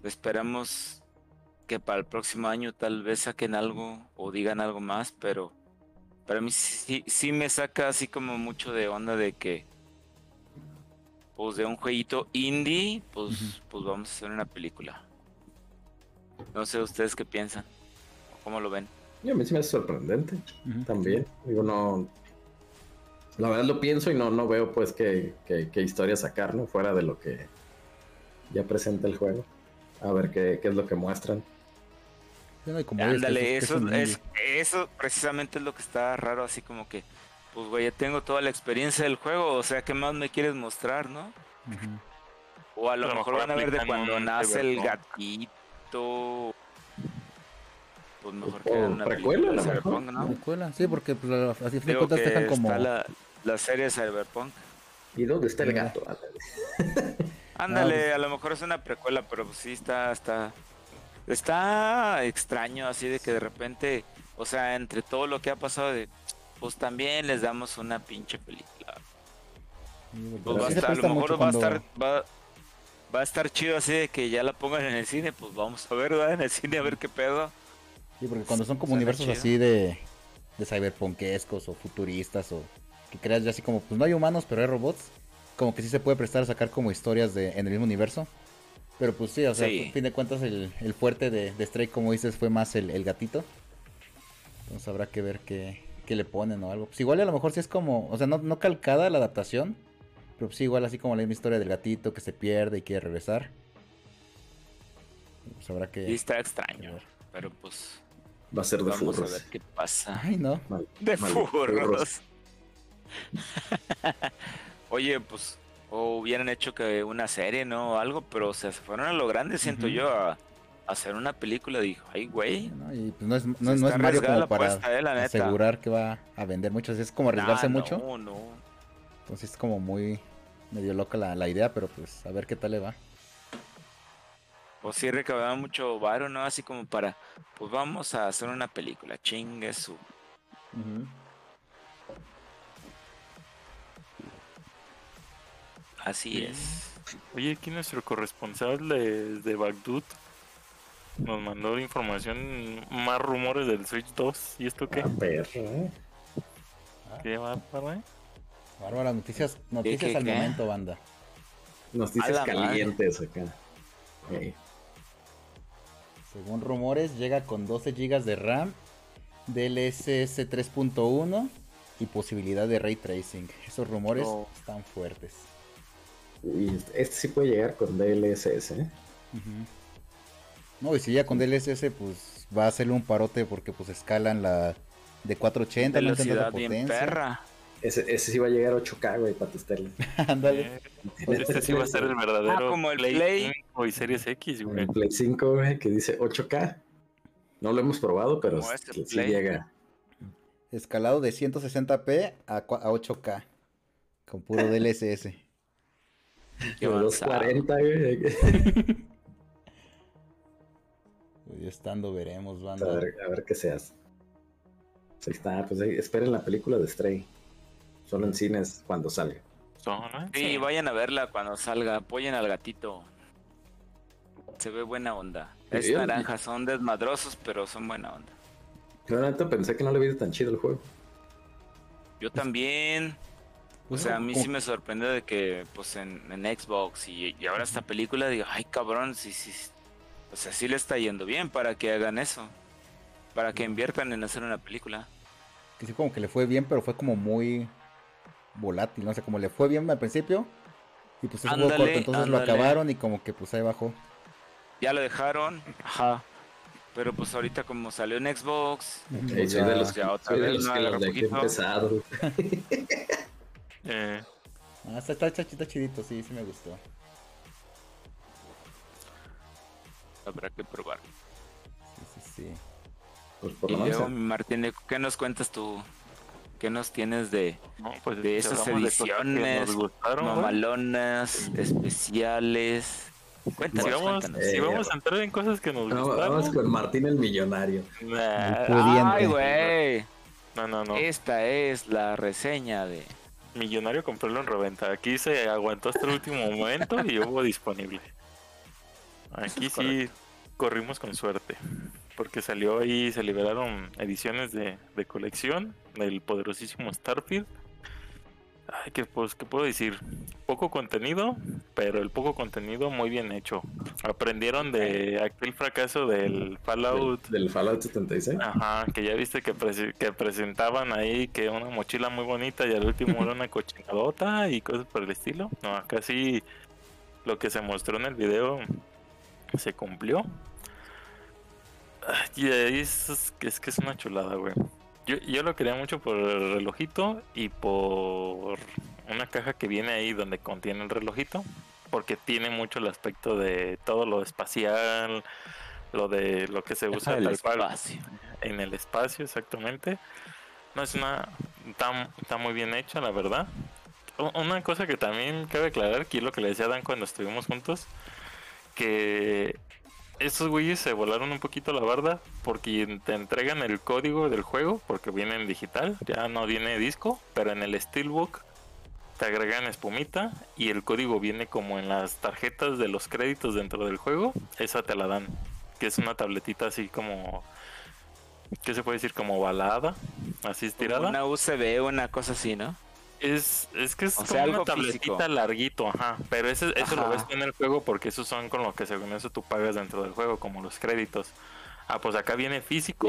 Esperamos que para el próximo año tal vez saquen algo o digan algo más, pero para mí sí, sí me saca así como mucho de onda de que, pues de un jueguito indie, pues, pues vamos a hacer una película. No sé ustedes qué piensan, cómo lo ven. Y a mí sí me hace sorprendente también. Digo, no. La verdad lo pienso y no, no veo pues qué, qué, qué historia sacar, ¿no? Fuera de lo que ya presenta el juego. A ver qué, qué es lo que muestran. Ándale, eso, es, eso precisamente es lo que está raro, así como que, pues güey, ya tengo toda la experiencia del juego, o sea, ¿qué más me quieres mostrar, no? O a lo A lo mejor mejor van a ver de cuando nace el gatito. Pues mejor que una precuela, película de. Precuela, Sí, porque pues, así Digo cuentas que dejan como. está la, la serie de Cyberpunk. ¿Y dónde está el gato? Ándale, pues- a lo mejor es una precuela, pero pues sí está, está, está extraño así de que de repente, o sea, entre todo lo que ha pasado de, pues también les damos una pinche película. Pues va a estar, a lo mejor va a estar, va, va a estar chido así de que ya la pongan en el cine, pues vamos a ver, ¿verdad? En el cine a ver qué pedo. Sí, porque cuando son como universos chido. así de, de cyberpunkescos o futuristas o que creas ya así como, pues no hay humanos, pero hay robots, como que sí se puede prestar a sacar como historias de, en el mismo universo. Pero pues sí, o sea, Sí. a fin de cuentas el, el fuerte de, de Stray, como dices, fue más el, el gatito. Entonces habrá que ver qué, qué le ponen o algo. Pues igual a lo mejor sí es como, o sea, no, no calcada la adaptación, pero pues sí, igual así como la misma historia del gatito que se pierde y quiere regresar. Pues habrá que... Sí está extraño, pero pues Va a ser de vamos a furros. ver qué pasa. Ay, no. Mal- De mal- furros. Oye, pues, o hubieran hecho que una serie, ¿no? O algo, pero o sea, se fueron a lo grande, siento yo, a, a hacer una película. Dijo, ay, güey. ¿no? Y pues no es, no, Se no está es Mario como para eh, la asegurar que va a vender mucho. Es como arriesgarse Nah, mucho. No, no. Entonces es como muy medio loca la, la idea, pero pues a ver qué tal le va. Pues sí recaudaba mucho varo, ¿no? Así como para, pues vamos a hacer una película, chingue su. Así Sí. es. Oye, aquí nuestro corresponsal de, de Bagdad nos mandó información, más rumores del Switch 2. ¿Y esto qué? Ah, perro, ¿eh? ¿Qué va para Bárbara, noticias, noticias qué, al qué? momento, banda. Noticias calientes acá. Ey. Según rumores, llega con 12 GB de RAM, DLSS 3.1 y posibilidad de ray tracing. Esos rumores Oh. están fuertes. Y este sí puede llegar con DLSS, ¿eh? No, y si ya con DLSS, pues va a hacerle un parote porque pues escalan la de 480, no entiendo la Velocidad bien potencia. perra. Ese, ese sí va a llegar a 8K, güey, para teles. Ándale. Este sí va a ser el verdadero Ah, como el Play. 5 y Series X, güey. El Play 5, güey, que dice 8K. No lo hemos probado, pero este sí, Play. llega. Escalado de 160p a, cua- a 8K. Con puro DLSS. Qué De avanzado. 240, güey. Pues ya estando veremos, A banda. ver, a ver qué se hace. Pues ahí está, pues ahí, esperen la película de Stray. Solo en cines cuando salga. Son. Sí, vayan a verla cuando salga. Apoyen al gatito. Se ve buena onda. Es Sí, naranja, son desmadrosos, pero son buena onda. Yo neta pensé que no le ido tan chido el juego. Yo también. O sea, a mí sí me sorprende de que, pues, en, en Xbox y, y ahora esta película, digo, ay, cabrón, sí, sí. sí. O sea, sí le está yendo bien para que hagan eso. Para que inviertan en hacer una película. Que sí, como que le fue bien, pero fue como muy volátil. No sé, como le fue bien al principio. Y pues es un juego corto, entonces lo acabaron y como que pues ahí bajó. Ya lo dejaron, ajá. Pero pues ahorita como salió en Xbox, soy ya- de los, ya otra soy de vez, los ¿no? que los dejé poquito. empezados. Eh, Ah, está, está, está- está chidito, sí, sí me gustó. habrá que probar. Sí, sí, sí. Pues por Y lo menos. luego, Martín, ¿qué nos cuentas tú? ¿Qué nos tienes de no, pues, De si esas ediciones, gustaron, güey. mamalonas, especiales? Cuéntanos, Si vamos, cuéntanos. eh, si vamos a entrar en cosas que nos No, gustaron. vamos con Martín el millonario. nah. Ay, güey. no, no, no. Esta es la reseña de... Millonario comprarlo en reventa. Aquí se aguantó hasta el último momento y hubo disponible. Aquí es sí corrimos con suerte. Porque salió ahí, se liberaron ediciones de, de colección del poderosísimo Starfield. Ay, que pues, ¿qué puedo decir? Poco contenido, pero el poco contenido muy bien hecho. Aprendieron de aquel fracaso del Fallout Del, del Fallout 76. Ajá, que ya viste que, que presentaban ahí que una mochila muy bonita y al último era una cochinadota y cosas por el estilo. No, acá sí lo que se mostró en el video se cumplió. Y ahí es, es que es una chulada, güey. Yo, yo lo quería mucho por el relojito y por una caja que viene ahí donde contiene el relojito. Porque tiene mucho el aspecto de todo lo espacial, lo de lo que se usa el tal cual espacio. en el espacio exactamente. No es una está, está muy bien hecha, la verdad. Una cosa que también cabe aclarar, que es lo que le decía a Dan cuando estuvimos juntos, que estos güeyes se volaron un poquito la barda porque te entregan el código del juego, porque viene en digital, ya no viene disco, pero en el Steelbook te agregan espumita y el código viene como en las tarjetas de los créditos dentro del juego, esa te la dan, que es una tabletita así como ¿qué se puede decir? Como balada, así estirada. Una USB, una cosa así, ¿no? Es, es que es O como sea, una tabletita físico. larguito, ajá. Pero ese, eso lo ves en el juego porque esos son con lo que según eso tú pagas dentro del juego, como los créditos. Ah, pues acá viene físico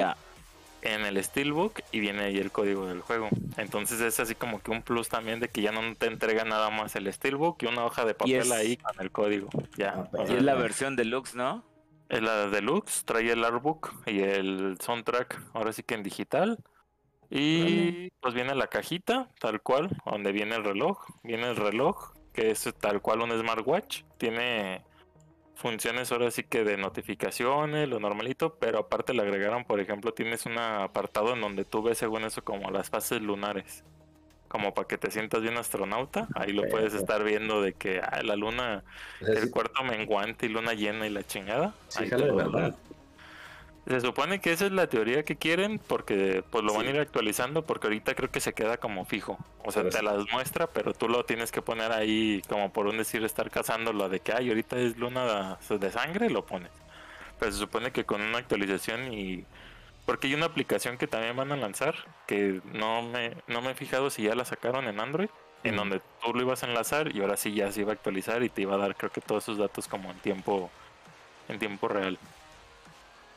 en el Steelbook y viene ahí el código del juego. Entonces es así como que un plus también de que ya no te entrega nada más el Steelbook y una hoja de papel es- ahí con el código. Ya. Ah, o Y es la versión deluxe, ¿no? es la deluxe, trae el artbook y el soundtrack, ahora sí que en digital. Y pues viene la cajita, tal cual, donde viene el reloj. Viene el reloj, que es tal cual un smartwatch. Tiene funciones ahora sí que de notificaciones, lo normalito, pero aparte le agregaron, por ejemplo, tienes un apartado en donde tú ves según eso como las fases lunares. Como para que te sientas bien astronauta, ahí lo puedes estar viendo de que ah, la luna O sea, el sí- cuarto menguante y luna llena y la chingada. sí, Ahí lo- verdad. Se supone que esa es la teoría que quieren porque pues lo van a ir actualizando porque ahorita creo que se queda como fijo. O sea, Pero te sí. las muestra, pero tú lo tienes que poner ahí como por un decir estar cazando lo de que ay, ahorita es luna de sangre, lo pones. Pero se supone que con una actualización y porque hay una aplicación que también van a lanzar que no me no me he fijado si ya la sacaron en Android en donde tú lo ibas a enlazar y ahora sí ya se iba a actualizar y te iba a dar creo que todos esos datos como en tiempo en tiempo real.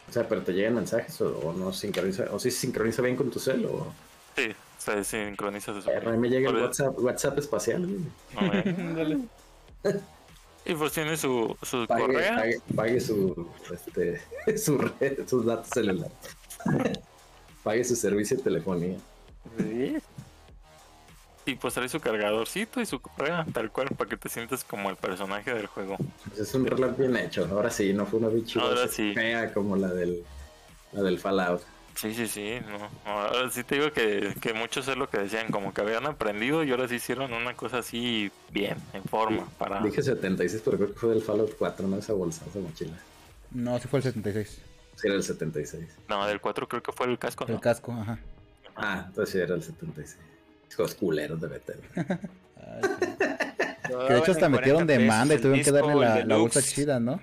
O sea, pero te llegan mensajes o, o no sincroniza, o si se sincroniza bien con tu cel o. Sí, se sincroniza se Pero a mí me llega el WhatsApp, WhatsApp espacial. no, eh. y pues tiene su, su Pague, correa. pague, pague su, este, su red, sus datos celulares. pague su servicio de telefonía. Y pues trae su cargadorcito y su correa, tal cual, para que te sientas como el personaje del juego. Pues es un reloj bien hecho. Ahora sí, no fue una bicha Ahora sí. fea como la del, la del Fallout. Sí, sí, sí, no. Ahora sí te digo que, que muchos es lo que decían, como que habían aprendido y ahora sí hicieron una cosa así bien, en forma, para... Dije 76, pero creo que fue del Fallout 4, no esa bolsa, esa mochila. No, sí fue el 76. Sí, era el 76. No, del 4 creo que fue el casco, El ¿no? casco, ajá. Ah, entonces sí era el 76. Hijos culeros de. Ay, sí. Que de hecho hasta metieron demanda y tuvieron que darle la, la bolsa chida, ¿no?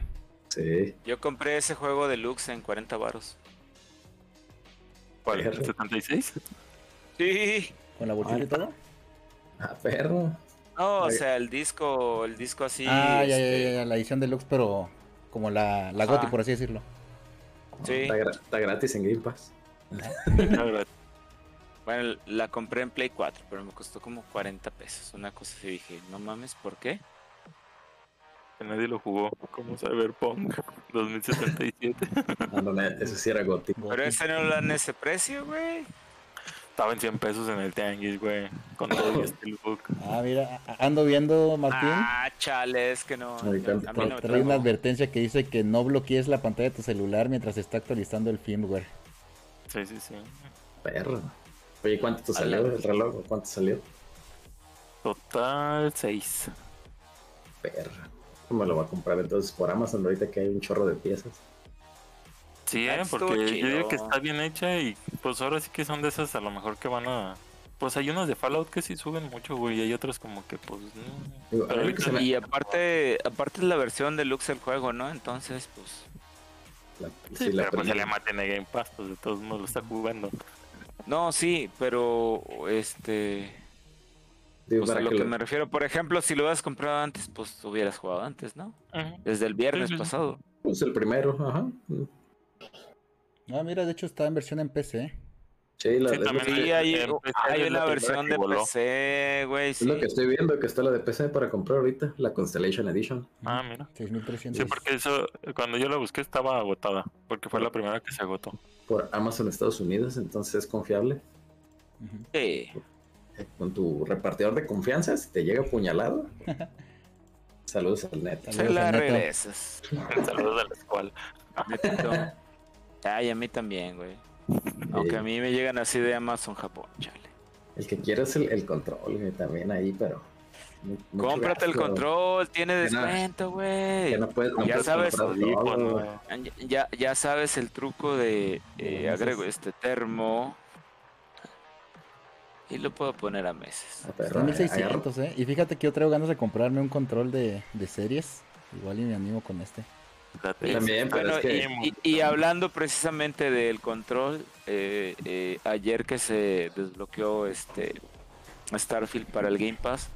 Sí. Yo compré ese juego deluxe en 40 varos. ¿Cuál? ¿El Perro. 76? Sí. Con la bolsita y todo. Ah, perro. No, o sea, el disco, el disco así. ah, ya, ya, este, ya, ya, la edición deluxe, pero como la, la. GOTY, por así decirlo. Sí. Está, gra- está gratis en Game Pass. Bueno, la compré en Play 4, pero me costó como 40 pesos. Una cosa así dije, no mames, ¿por qué? que nadie lo jugó, como Cyberpunk 2077. No, no, no, ese sí era gótico. Pero ese no lo dan ese precio, güey. Estaba en 100 pesos en el tianguis, güey, con todo el Steelbook. Ah, mira, ando viendo, Martín. Ah, chale, es que no. Ahorita a mí Tra- no me trae una advertencia que dice que no bloquees la pantalla de tu celular mientras está actualizando el firmware. Sí, sí, sí. Perro. Oye, ¿cuánto te salió el reloj? ¿Cuánto salió? Total 6. Perro. Me lo va a comprar entonces por Amazon ahorita que hay un chorro de piezas. Sí, Ah, eh, porque yo digo que está bien hecha y pues ahora sí que son de esas a lo mejor que van a... Pues hay unas de Fallout que sí suben mucho, güey, y hay otras como que pues... no. Pero ahorita que se me- Y aparte, aparte es la versión deluxe del juego, ¿no? Entonces, pues. la- Sí, sí, la pero pues ya le maten a Game Pass, pues de todos modos lo está jugando. No, sí, pero este. Digo, Pues a para lo que lo- me refiero, por ejemplo, si lo hubieras comprado antes, pues hubieras jugado antes, ¿no? Desde el viernes pasado. Pues el primero, ajá. Ah, mira, de hecho está en versión en PC. Sí, la, Sí, es, lo también Sí, hay, en PC hay es una la versión de voló. PC, güey. es Sí. lo que estoy viendo, que está la de PC para comprar ahorita, la Constellation Edition. Ah, mira. 6300. Sí, porque eso, cuando yo la busqué estaba agotada, porque fue la primera que se agotó. Por Amazon Estados Unidos, entonces es confiable. Sí. Con tu repartidor de confianza, si te llega apuñalado. Saludos al net. Se Saludos la Neto. regresas. Saludos a la escuela. Ay, a mí también, güey. Aunque a mí me llegan así de Amazon Japón, chale. El que quiere es el, el control, güey, también ahí, pero. Mu- mucho Cómprate el control, tiene descuento, güey. Ya no puedes, no Ya puedes sabes, todo. Ya, ya sabes el truco de eh, agrego este termo y lo puedo poner a meses. Ah, perro, Está en agarra- 1600, ¿eh? Y fíjate que yo traigo ganas de comprarme un control de, de series. Igual y me animo con este. Date. También, pero Bueno, es que- y, y- y hablando precisamente del control, eh, eh, ayer que se desbloqueó este Starfield para el Game Pass,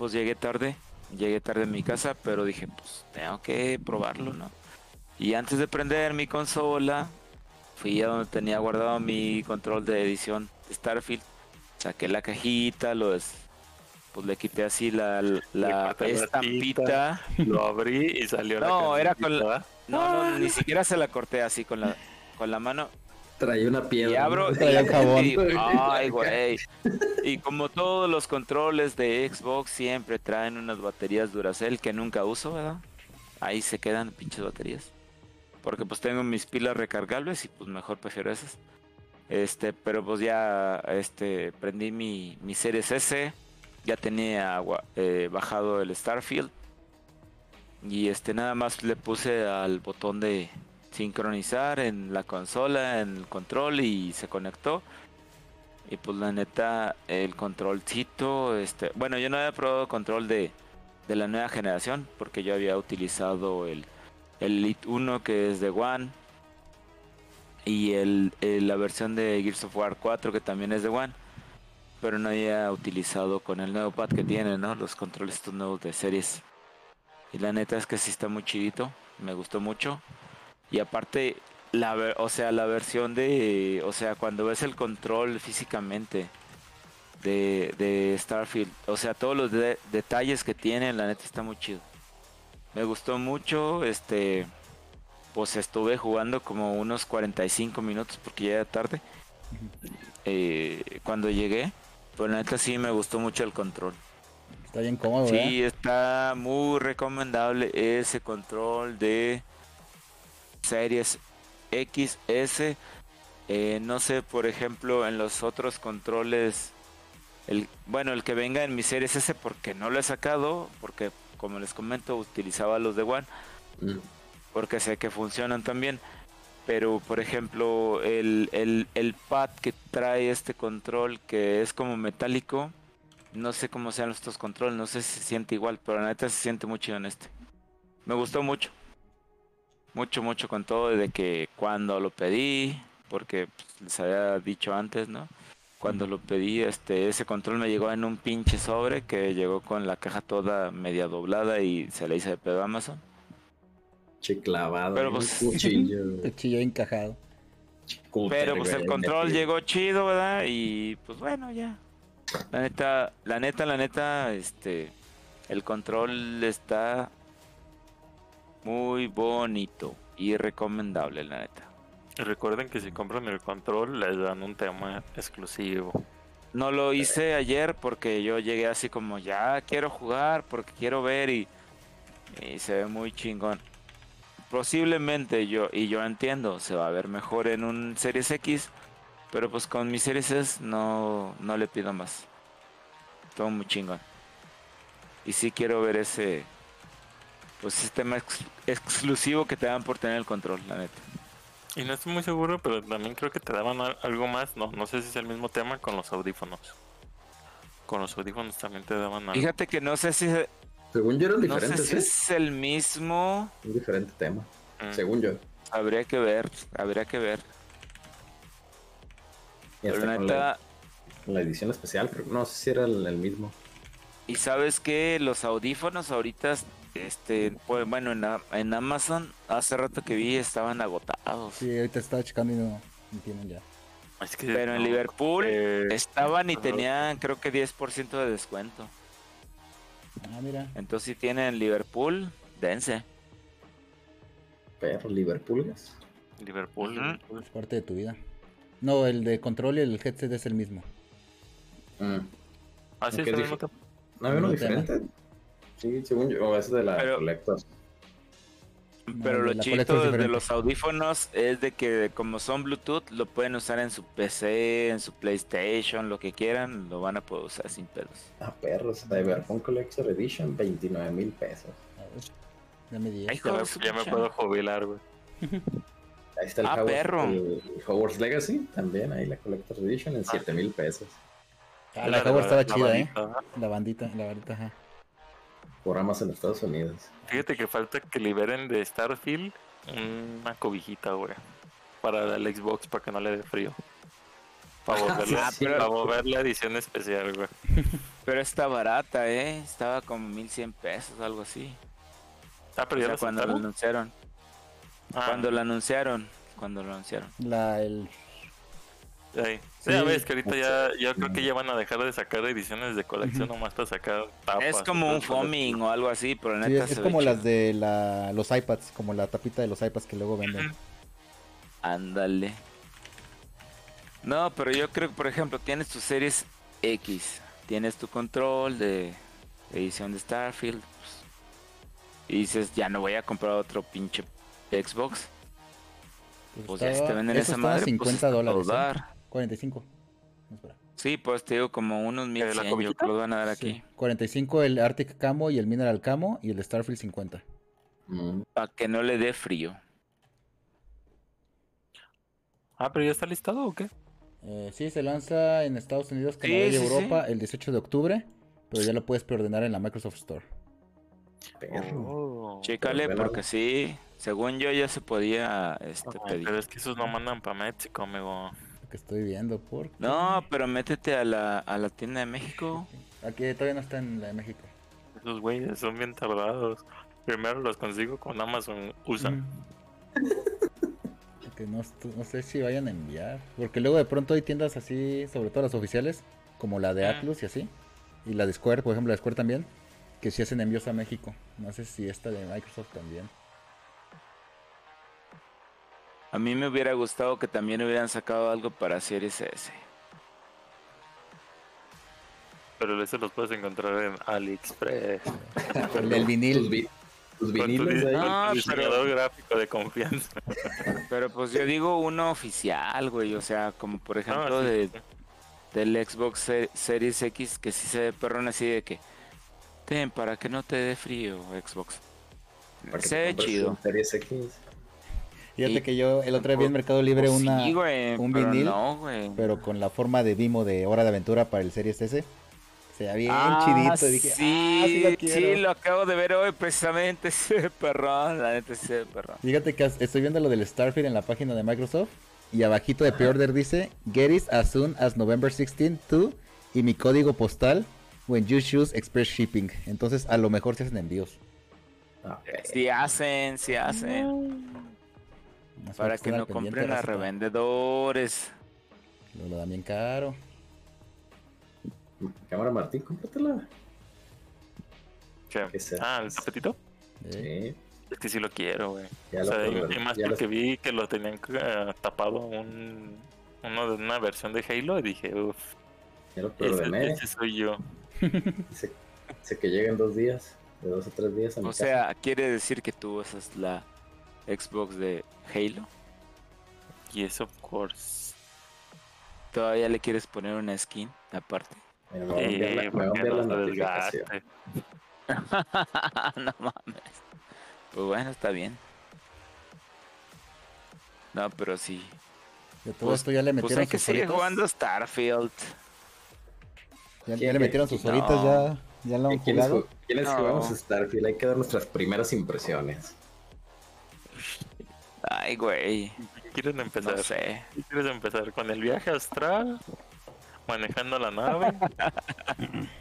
pues llegué tarde, llegué tarde a mi casa, pero dije, pues tengo que probarlo, ¿no? Y antes de prender mi consola, fui a donde tenía guardado mi control de edición de Starfield, saqué la cajita, lo des- pues le quité así la, la la estampita. Lo abrí y salió la No, era con la-. No, no, ni siquiera se la corté así con la, con la mano. Traía una piedra. Y abro. Traía y- jabón. y- ay, güey. Y como todos los controles de Xbox siempre traen unas baterías Duracell que nunca uso, ¿verdad? Ahí se quedan pinches baterías. Porque pues tengo mis pilas recargables y pues mejor prefiero esas. Este, pero pues ya este prendí mi, mi Series S. Ya tenía eh, bajado el Starfield. Y este nada más le puse al botón de sincronizar en la consola, en el control y se conectó. Y pues la neta, el controlcito, este, bueno, yo no había probado control de, de la nueva generación porque yo había utilizado el, el Elite 1 que es de One y el, la versión de Gears of War 4 que también es de One. Pero no había utilizado con el nuevo pad que tiene, ¿no? Los controles estos nuevos de series. Y la neta es que sí está muy chidito. Me gustó mucho. Y aparte, la, ver- o sea, la versión de, o sea, cuando ves el control físicamente de, de Starfield, o sea, todos los de- detalles que tiene, la neta está muy chido. Me gustó mucho, este, pues estuve jugando como unos 45 minutos porque ya era tarde. eh, cuando llegué, pero la neta sí me gustó mucho el control. Está bien cómodo, ¿verdad? Sí, está muy recomendable ese control de series XS. Eh, no sé, por ejemplo, en los otros controles, el, bueno, el que venga en mi series S porque no lo he sacado, porque como les comento, utilizaba los de One, Mm. porque sé que funcionan también. Pero, por ejemplo, el, el, el pad que trae este control, que es como metálico, no sé cómo sean estos controles, no sé si se siente igual, pero la neta se siente muy chido en este. Me gustó mucho. Mucho, mucho con todo de que cuando lo pedí, porque pues, les había dicho antes, ¿no? Cuando lo pedí, este, ese control me llegó en un pinche sobre que llegó con la caja toda media doblada y se le hice de pedo a Amazon. Che clavado. Pero, pues, cuchillo. Cuchillo encajado. Pero pues el control llegó chido, ¿verdad? Y pues bueno, ya. La neta, la neta, la neta, este, El control está muy bonito y recomendable, la neta. Recuerden que si compran el control les dan un tema exclusivo. No lo hice ayer porque yo llegué así como ya quiero jugar porque quiero ver y, y se ve muy chingón. Posiblemente yo, y yo entiendo, se va a ver mejor en un Series X, pero pues con mi Series S no, no le pido más. Todo muy chingón. Y sí quiero ver ese pues sistema ex- exclusivo que te dan por tener el control, la neta. Y no estoy muy seguro, pero también creo que te daban al- algo más. No, no sé si es el mismo tema con los audífonos. Con los audífonos también te daban algo. Fíjate que no sé si Según yo eran no sé diferentes, si ¿eh? es el mismo. Un diferente tema. Mm. Según yo. Habría que ver, habría que ver. Y hasta Pero con neta, la, edición especial, creo. No sé si era el, el mismo. y sabes que los audífonos ahorita, este, pues, bueno, en, en Amazon hace rato que vi estaban agotados. Sí, ahorita estaba checando y no, no tienen ya. Es que Pero en Liverpool eh, estaban y tenían creo que 10% de descuento. Ah, mira. Entonces si tienen Liverpool, dense. Pero Liverpool. es- Liverpool. Es parte de tu vida. No, el de control y el headset es el mismo. Mm. Ah, sí, es el mismo. ¿No había uno ¿Mismo tema? Sí, según yo. O ese de la Pero- Pero lo la chido es de los audífonos es de que como son Bluetooth, lo pueden usar en su PC, en su PlayStation, lo que quieran, lo van a poder usar sin pedos. Ah, perros. Cyberpunk Collector Edition, 29 mil pesos. A ver, Dame 10. Ay, Ya me, ya puedo jubilar, güey. Ahí está el, Ah, Hogwarts- perro. el Hogwarts Legacy, también ahí la Collector Edition en 7 mil pesos. Ah, la Hogwarts estaba chida, ¿eh? La bandita, la bandita, ajá. Por Amazon en Estados Unidos. Fíjate que falta que liberen de Starfield una cobijita, güey. Para el Xbox, para que no le dé frío. Para volver, Ah, pero- para volver la edición especial, güey. Pero está barata, ¿eh? Estaba como 1100 pesos, algo así. Ah, pero O sea, la cuando lo anunciaron. Ah, Cuando lo anunciaron. Cuando lo anunciaron. La, el, ahí. Sí. ya ves que ahorita ya, ya creo que ya van a dejar de sacar ediciones de colección nomás para sacar tapas. Es como un foaming o algo así, pero sí, neta es, se es ve como chido. las de la, los iPads, como la tapita de los iPads que luego venden. Ándale. No, pero yo creo que, por ejemplo, tienes tu series X, tienes tu control de edición de Starfield, pues, y dices, ya no voy a comprar otro pinche Xbox. Pues Pues ya si te venden eso esa madre, 50 pues dólares. Todo ¿eh? dar. 45. No, espera. Sí, pues te digo, como unos la 1100 yo creo van a dar Sí, aquí. 45 el Arctic Camo y el Mineral Camo y el Starfield 50. Mm. Para que no le dé frío. Ah, pero ya está listado o qué? Eh, sí, se lanza en Estados Unidos, Sí, Canadá y sí, Europa el 18 de octubre, pero ya lo puedes preordenar en la Microsoft Store. Perro. Oh. Chécale, porque sí, según yo ya se podía este, pedir. pero es que esos no mandan para México, amigo. Que estoy viendo por... No, pero métete a la, a la tienda de México. Aquí todavía no está en la de México. Esos güeyes son bien tardados. Primero los consigo con Amazon USA. Mm. Que no, estu- no sé si vayan a enviar. Porque luego de pronto hay tiendas así, sobre todo las oficiales, como la de Ah. Atlus y así. Y la de Square, por ejemplo, la de Square también, que sí hacen envíos a México. No sé si esta de Microsoft también. A mí me hubiera gustado que también hubieran sacado algo para Series S. Pero ese los puedes encontrar en AliExpress. El, el vinil. Con tu, vinilos di- ahí. con tu Ah, pero- gráfico de confianza. Pero pues yo digo uno oficial, güey. O sea, como por ejemplo Ah, sí, de, sí. del Xbox Se- Series X, que sí se ve perrón así de que... Ten, para que no te dé frío, Xbox. Se ve chido. Series X. Fíjate Y- que yo el otro día vi en Mercado Libre Pues una, sí, un pero vinil, No, pero con la forma de Vimo de Hora de Aventura para el Series S. Se veía bien Ah, chidito. y dije, sí, ah, sí lo sí, quiero. lo acabo de ver hoy precisamente. Ese perrón, la neta, ese perrón. Fíjate que estoy viendo lo del Starfield en la página de Microsoft y abajito de pre-order dice Get it as soon as November 16 to y mi código postal when you choose express shipping. Entonces a lo mejor se hacen envíos. Ah, Si hacen, si hacen. Más Para que no compren a revendedores. Lo, lo dan bien caro. Cámara Martín, cómpratela. ¿Qué? Ah, el tapetito. ¿eh? Sí, Es que sí lo quiero, güey. ya O lo sea, y, más ya lo- porque vi que lo tenían eh, tapado un, uno de una versión de Halo y dije, uff, ya lo ese, programé. ese soy yo. Dice, dice que llega en dos días, de dos o tres días a mi O casa. sea, quiere decir que tú usas la Xbox de Halo. Yes, of course. Todavía le quieres poner una skin aparte. Mira, me va a enviar la- Eh, me a no desgaste. mames. Pues bueno, está bien. No, pero sí. De todo Pues- esto ya le Pues metieron hay que sus seguir jugando Starfield. Ya, ¿Quién- ya le metieron sus no. horitas, ya, ya lo han ¿Quiénes, jugado. ju- quiénes No. jugamos Starfield? Hay que dar nuestras primeras impresiones. Ay, güey. ¿Quieren empezar? No sé. ¿Qué ¿Quieres empezar con el viaje astral? ¿Manejando la nave?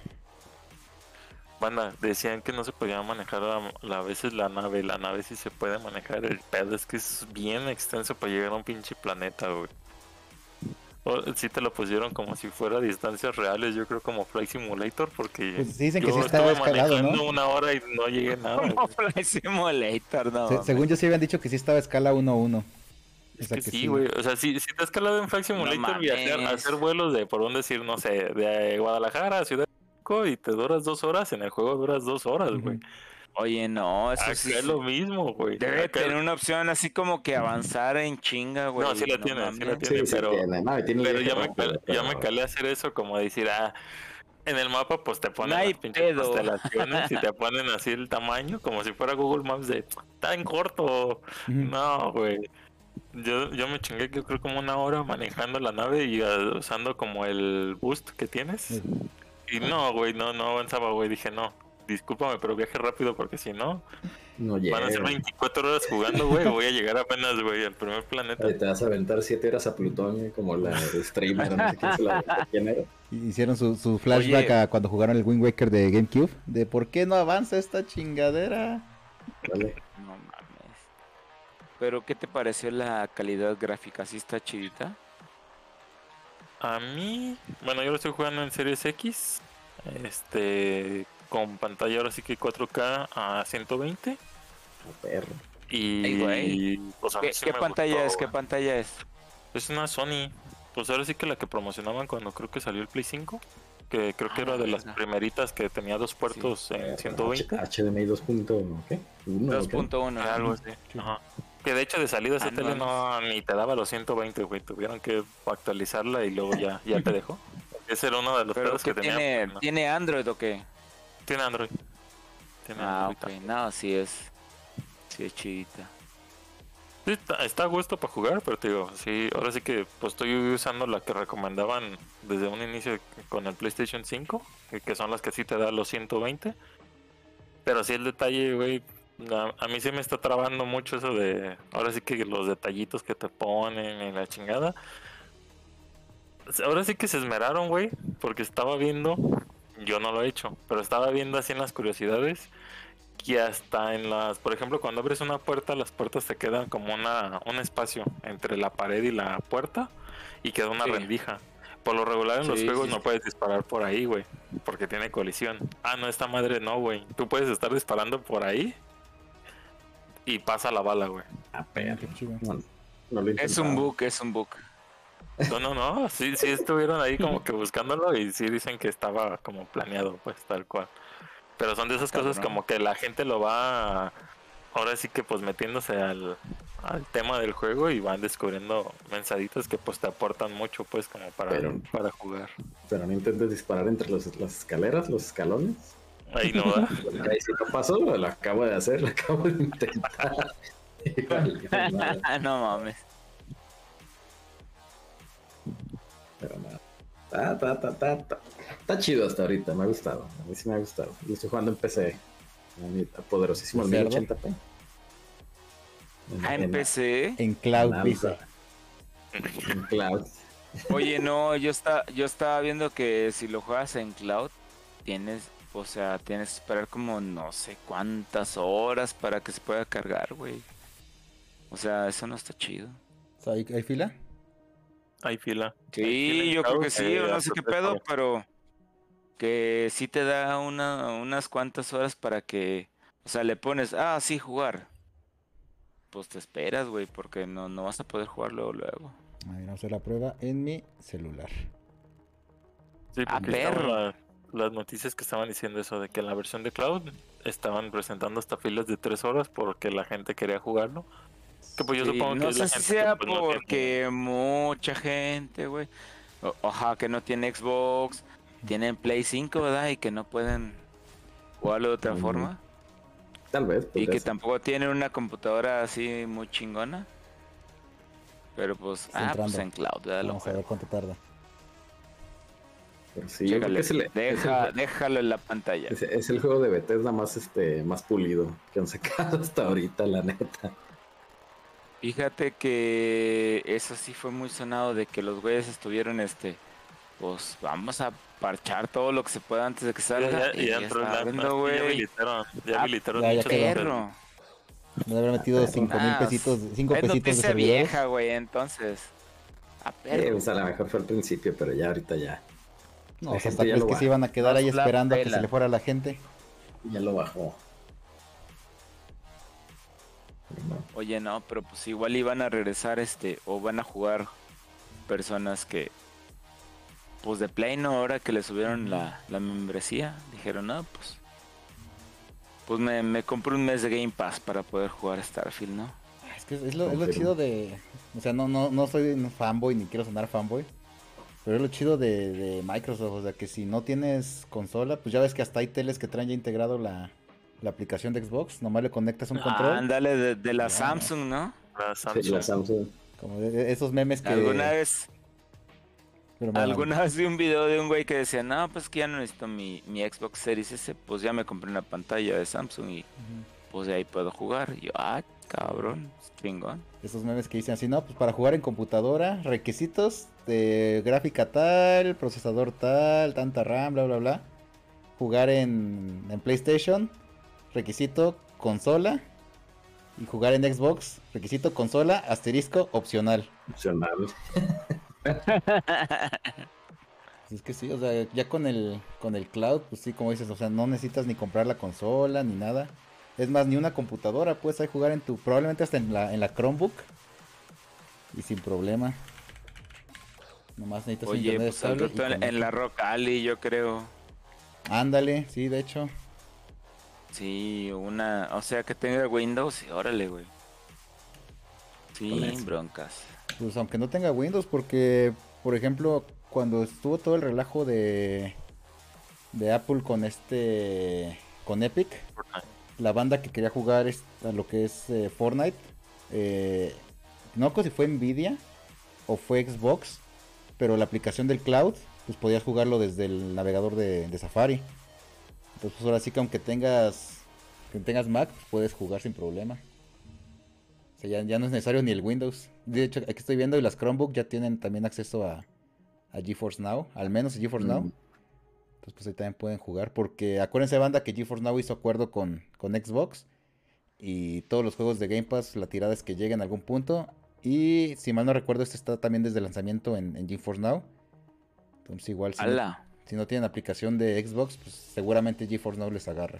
Banda, decían que no se podía manejar a, la- a veces la nave. La nave sí se puede manejar. El pedo es que es bien extenso para llegar a un pinche planeta, güey. Sí te lo pusieron como si fuera distancias reales, yo creo como Flight Simulator, porque Pues dicen que yo sí estaba estuve escalado, manejando ¿no? una hora y no llegué nada. Como Flight Simulator, no. Se- según yo sí habían dicho que sí estaba a escala 1-1. Es que que sí, sí. güey. O sea, si, si te has calado en Flight Simulator y hacer, hacer vuelos de, por un decir, no sé, de Guadalajara a Ciudad de México y te duras dos horas, en el juego duras dos horas, güey. Ujú. Oye, no, eso sí. es lo mismo, güey. Debe Acá- tener una opción así como que avanzar en chinga, güey. No, sí la tiene, sí la tiene. Sí, sí pero- tiene, no, tiene Pero ya me, rápido, cal- ya me calé a hacer eso como decir, ah, en el mapa pues te ponen No las pinches pedo. constelaciones y te ponen así el tamaño como si fuera Google Maps de, está en corto. No, güey. Yo, yo me chingué yo creo como una hora manejando la nave y ah, usando como el boost que tienes. Sí. Y no, güey, no, no avanzaba, güey. Dije, no, discúlpame, pero viaje rápido porque si no, No van a ser llega. 24 horas jugando, güey. Voy a llegar apenas, güey, al primer planeta. Ay, te vas a aventar siete horas a Plutón, güey, como la de streamer, no sé quién se la aventó, Hicieron su, su flashback Oye. a cuando jugaron el Wind Waker de GameCube. De por qué no avanza esta chingadera. Dale. No mames. Pero, ¿qué te pareció la calidad gráfica? ¿Sí está chidita? A mí, bueno, yo lo estoy jugando en Series X, este, con pantalla ahora sí que 4K a 120 Oh, perro. y Ay, güey. pues, a mí ¿Qué, sí pantalla gustó, es? ¿Qué güey. pantalla es? Es una Sony, pues ahora sí que la que promocionaban cuando creo que salió el Play 5, que creo que Ah, era de la las primeritas que tenía dos puertos en 120, H- HDMI 2.1, ¿qué? Uno, ¿qué? 2.1. algo así. Ajá. Que de hecho de salida esa Ah, tele no. ni te daba los 120, güey, tuvieron que actualizarla y luego ya, ya te dejó. Ese era uno de los ¿Pero pedos que tenía. tiene, no. tiene Android o qué? Tiene Android. Tiene Ah, Android ok. No, sí es. Sí es chidita. Sí, está, está a gusto para jugar, pero te digo, sí, ahora sí que pues estoy usando la que recomendaban desde un inicio con el PlayStation 5, que, que son las que sí te da los 120. Pero sí el detalle, güey, a, a mí sí me está trabando mucho eso de, ahora sí que los detallitos que te ponen y la chingada. Ahora sí que se esmeraron, güey, porque estaba viendo, yo no lo he hecho, pero estaba viendo así en las curiosidades que hasta en las, por ejemplo, cuando abres una puerta, las puertas te quedan como una, un espacio entre la pared y la puerta y queda una Sí. rendija. Por lo regular en los juegos sí, no puedes disparar por ahí, güey, porque tiene colisión. Ah, no, esta madre no, güey. Tú puedes estar disparando por ahí y pasa la bala, güey. Ah. No, no Es un bug, es un bug. No, no, no, sí, sí estuvieron ahí como que buscándolo y sí dicen que estaba como planeado, pues tal cual. Pero son de esas cosas Cabrón. como que la gente lo va, ahora sí que pues metiéndose al, al tema del juego y van descubriendo mensaditas que pues te aportan mucho pues como para, Pero- para jugar. Pero no intentes disparar entre los- las escaleras, los escalones. Ahí no va. Ahí si no pasó, lo acabo de hacer, lo acabo de intentar. No mames. Pero nada. Ta, ta, ta, ta, ta. Está chido hasta ahorita, me ha gustado. A mí sí me ha gustado. Lo estoy jugando en PC. A poderosísimo el ¿Cerdo? 1080p. Ah, empecé. En Cloud en dice. alta, en cloud. Oye, no, yo está, yo estaba viendo que si lo juegas en cloud, tienes, o sea, tienes que esperar como no sé cuántas horas para que se pueda cargar, güey. O sea, eso no está chido. O sea, ¿hay, hay fila? Hay fila. Hay fila Sí, yo creo que sí, eh, o no sé qué pedo, pero que sí te da una, unas cuantas horas para que, o sea, le pones, ah, sí, jugar. Pues te esperas, güey, porque no, no vas a poder jugar luego, luego. A ver, vamos a hacer la prueba en mi celular. Sí, Ah, la- las noticias que estaban diciendo eso de que en la versión de cloud estaban presentando hasta filas de tres horas porque la gente quería jugarlo. Que pues yo Sí, supongo no que sé la si gente que, sea pues, no porque mucha gente, güey, ojalá que no tiene Xbox, tienen Play 5, ¿verdad? Y que no pueden jugarlo de otra Ujú. forma. Tal vez. Y que ser. tampoco tienen una computadora así muy chingona. Pero pues, Está ah, pues en cloud, ¿verdad? Lo Vamos a ver cuánto tarda. Pero sí, yo creo Chécale, que es el, es el- deja, déjalo en la pantalla. es- es el juego de Bethesda más, este, más pulido que han sacado hasta ahorita, la neta. Fíjate que eso sí fue muy sonado de que los güeyes estuvieron, este, pues vamos a parchar todo lo que se pueda antes de que Ya, salga. ya, y ya ya entró ya habilitaron, ya Ah, habilitaron ya, ya. Perro. Me haber metido 5 mil pesitos, 5 Es pesitos de vieja, güey, entonces. A Eh, perro. pues a lo mejor fue al principio, pero ya ahorita ya, No, La o sea, gente hasta ya crees lo que va. se iban a quedar ahí esperando a que se le fuera la gente. ya lo bajó. Oye, no, pero pues igual iban a regresar, este, o van a jugar personas que, pues de Play, no, ahora que le subieron la, la membresía, dijeron, no, pues, pues me, me compré un mes de Game Pass para poder jugar Starfield, ¿no? Es que es lo, es lo chido de. O sea, no, no, no soy un fanboy ni quiero sonar fanboy. Pero es lo chido de, de Microsoft. O sea, que si no tienes consola, pues ya ves que hasta hay teles que traen ya integrado la, la aplicación de Xbox. Nomás le conectas un control. ándale, de, de la. Samsung, ¿no? La Sí, Samsung. la Samsung. Como de- de esos memes que. Alguna vez, pero alguna vez vi un video de un güey que decía, no, pues que ya no necesito mi, mi Xbox Series S, pues ya me compré una pantalla de Samsung y pues de ahí puedo jugar. Y yo, ah, cabrón, chingón. Esos memes que dicen así, no, pues para jugar en computadora, requisitos de gráfica tal, procesador tal, tanta RAM, bla, bla, bla. Jugar en, en PlayStation, requisito consola. Y jugar en Xbox, requisito consola, asterisco, opcional. Opcional. Pues es que sí, o sea, ya con el, con el cloud, pues sí, como dices, o sea, no necesitas ni comprar la consola ni nada. Es más, ni una computadora, puedes ahí jugar en tu, probablemente hasta en la, en la Chromebook. Y sin problema. Nomás necesitas un Oye, internet pues estable en, en la Rock Alley, yo creo. Ándale, sí, de hecho. Sí, una, o sea, que tenga Windows y órale, güey. Eso. broncas. Pues aunque no tenga Windows, porque, por ejemplo, cuando estuvo todo el relajo de, de Apple con este, con Epic, la banda que quería jugar es- a lo que es eh, Fortnite, eh, no recuerdo si fue Nvidia o fue Xbox, pero la aplicación del cloud, pues podías jugarlo desde el navegador de, de Safari. Entonces, pues ahora sí que aunque tengas, que tengas Mac, pues, puedes jugar sin problema. O sea, ya, ya no es necesario ni el Windows. De hecho, aquí estoy viendo y las Chromebook ya tienen también acceso a, a GeForce Now, al menos a GeForce Now. Mm. Entonces, pues ahí también pueden jugar. Porque acuérdense, banda, que GeForce Now hizo acuerdo con, con Xbox. Y todos los juegos de Game Pass, la tirada es que lleguen a algún punto. Y si mal no recuerdo, este está también desde el lanzamiento en, en GeForce Now. Entonces, igual, si no. Si no tienen aplicación de Xbox, pues seguramente GeForce Now les agarra.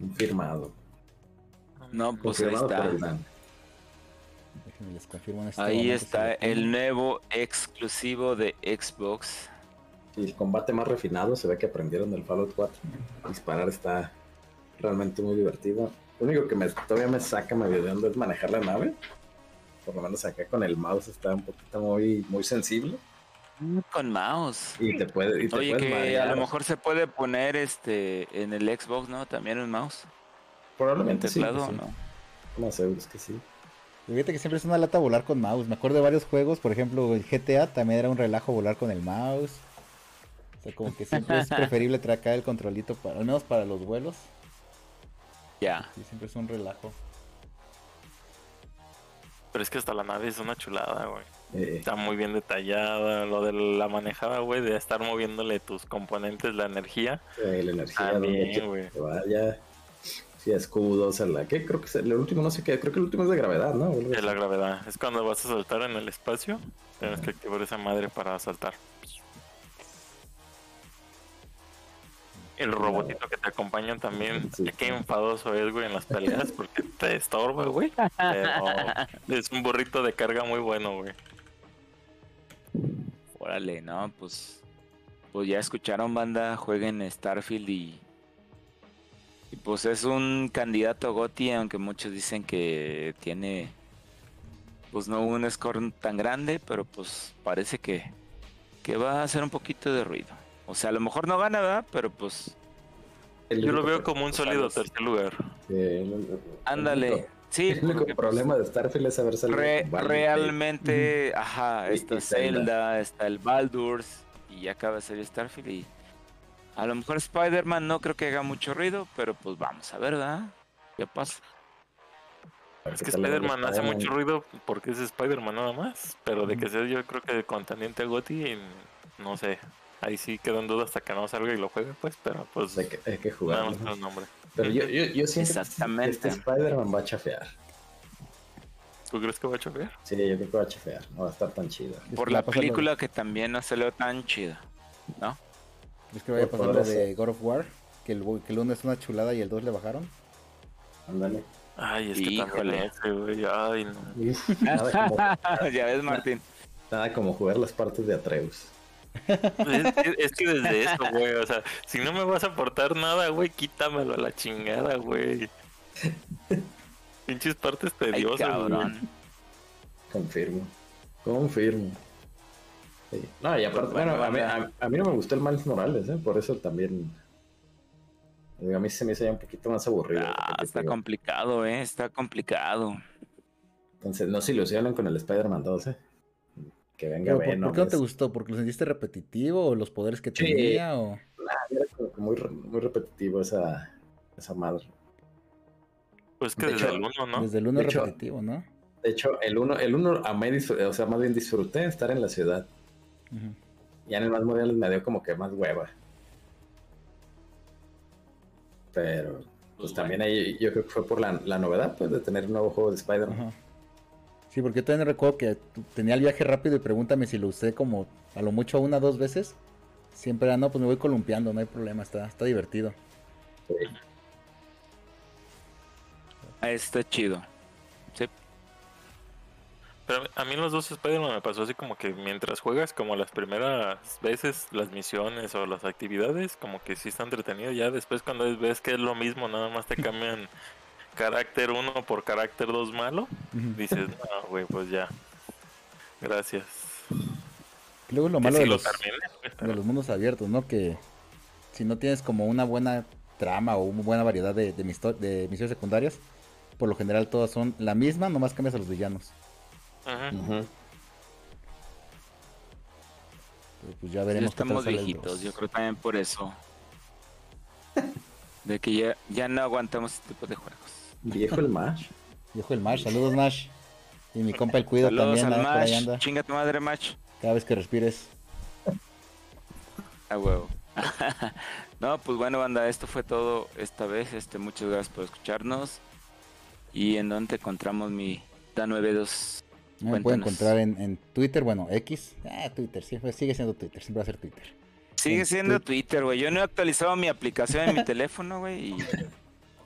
Confirmado. No, pues ahí Confirmado está. Déjenme les confirmo en este Ahí si está el nuevo exclusivo de Xbox. Y el combate más refinado se ve que aprendieron del Fallout 4. Disparar está realmente muy divertido. Lo único que me, todavía me saca medio de onda es manejar la nave. Por lo menos acá con el mouse está un poquito muy, muy sensible. Con mouse. Y te puede. Y te Oye, que a lo mejor se puede poner este en el Xbox, ¿no? También un mouse. En Probablemente sí. teclado, pues sí. ¿no? No sé, es que sí. Fíjate que siempre es una lata volar con mouse. Me acuerdo de varios juegos, por ejemplo, el GTA también era un relajo volar con el mouse. O sea, como que siempre es preferible traer acá el controlito, para, al menos para los vuelos. Ya. Sí, siempre es un relajo. Pero es que hasta la nave es una chulada, güey. Eh, Está muy bien detallada. Lo de la manejada, güey, de estar moviéndole tus componentes, la energía. eh, la energía quiera güey. vaya. Sí, escudos, a la que creo que es el último, no sé qué, creo que el último es de gravedad, ¿no? Así. la gravedad. Es cuando vas a saltar en el espacio. Tienes que activar esa madre para saltar. El robotito que te acompaña también. Sí. Qué enfadoso es, güey, en las peleas porque te estorba, güey. Pero es un burrito de carga muy bueno, güey. Órale, no, pues. Pues ya escucharon, banda. Jueguen Starfield y. Y pues es un candidato GOTY, aunque muchos dicen que tiene. Pues no un score tan grande, pero pues parece que. Que va a hacer un poquito de ruido. O sea, a lo mejor no gana, ¿verdad? Pero pues. El Yo lo veo como un sólido Ojalá. tercer lugar. sí, Ándale. Único, Sí, el único pues, problema de Starfield es haber salido Re- realmente, ajá, Y- está y Zelda. Zelda, está el Baldur's y ya acaba de salir Starfield y a lo mejor Spider-Man no creo que haga mucho ruido, pero pues vamos a ver, ¿verdad? ¿Qué pasa? Es que Spider-Man hace mucho ruido porque es Spider-Man nada más. Pero de que sea yo creo que contendiente a Gotti, no sé. Ahí sí quedo en duda hasta que no salga y lo juegue, pues. Pero pues Hay que, hay que nada jugarlo. más nombre. Pero yo, yo, yo siento que Exactamente. este Spider-Man va a chafear. ¿Tú crees que va a chocar? Sí, yo creo que va a chafear. No va a estar tan chido. Es Por que la lo- película que también no salió tan chida, ¿no? Es que vaya a pasar lo de God of War, que el, que el 1 es una chulada y el 2 le bajaron. Ándale. Ay, es que Híjole. ese, güey. Ay, no. Uf, nada, como, ya ves, Martín. nada como jugar las partes de Atreus. Es, que desde eso, güey. O sea, si no me vas a aportar nada, güey, quítamelo a la chingada, güey. Pinches partes Ay, tediosas, güey. cabrón. Confirmo. Confirmo. Sí. No, y aparte, Pues bueno, bueno, a mí, a, a mí no me gustó el Miles Morales, ¿eh? Por eso también. A mí se me hizo ya un poquito más aburrido. Ah, está digo, complicado, ¿eh? Está complicado. Entonces, no se ilusionen con el Spider-Man 2, ¿eh? Que venga Pero, ¿por, Venom. por qué no te gustó? ¿Porque lo sentiste repetitivo o los poderes que Sí. tenía? O... Era como que muy, muy repetitivo esa, esa madre. Pues que De desde hecho, el 1, ¿no? Desde el 1 De es hecho- repetitivo, ¿no? De hecho, el uno, el uno amé, disfr- o sea, más bien disfruté estar en la ciudad. Ujú. Ya en el más Morales me dio como que más hueva. Pero, pues también ahí yo creo que fue por la, la novedad, pues, de tener un nuevo juego de Spider-Man. Sí, porque yo también recuerdo que tenía el viaje rápido y pregúntame si lo usé como a lo mucho una o dos veces. Siempre era, no, pues me voy columpiando, no hay problema, está, está divertido. Sí. Ah, Está chido. Sí. Pero a mí los dos Spider-Man me pasó así como que mientras juegas, como las primeras veces, las misiones o las actividades, como que sí está entretenido. Ya después cuando ves que es lo mismo, nada más te cambian carácter 1 por carácter 2 malo, dices, no, güey, pues ya. Gracias. Luego lo malo sí de lo los, güey, de los mundos abiertos, ¿no? Que si no tienes como una buena trama o una buena variedad de, de, misto- de misiones secundarias, por lo general todas son la misma, nomás cambias a los villanos. Pero, pues ya Ya veremos qué tal estamos sale el viejitos, yo creo también por eso. De que ya, ya no aguantamos este tipo de juegos. Viejo el Mash. Viejo el Mash, saludos Mash. Y mi compa el Cuido Saludos también, al anda por ahí Mash. anda. Chinga tu madre, Match. Cada vez que respires. A huevo. no, pues bueno, banda, esto fue todo esta vez. Este, muchas gracias por escucharnos. ¿Y en dónde te encontramos mi Da92? Me pueden encontrar en, en Twitter, bueno, X. Ah, Twitter, siempre, sigue siendo Twitter, siempre va a ser Twitter. Sigue En siendo Twi- Twitter, güey. Yo no he actualizado mi aplicación en mi teléfono, güey. Y,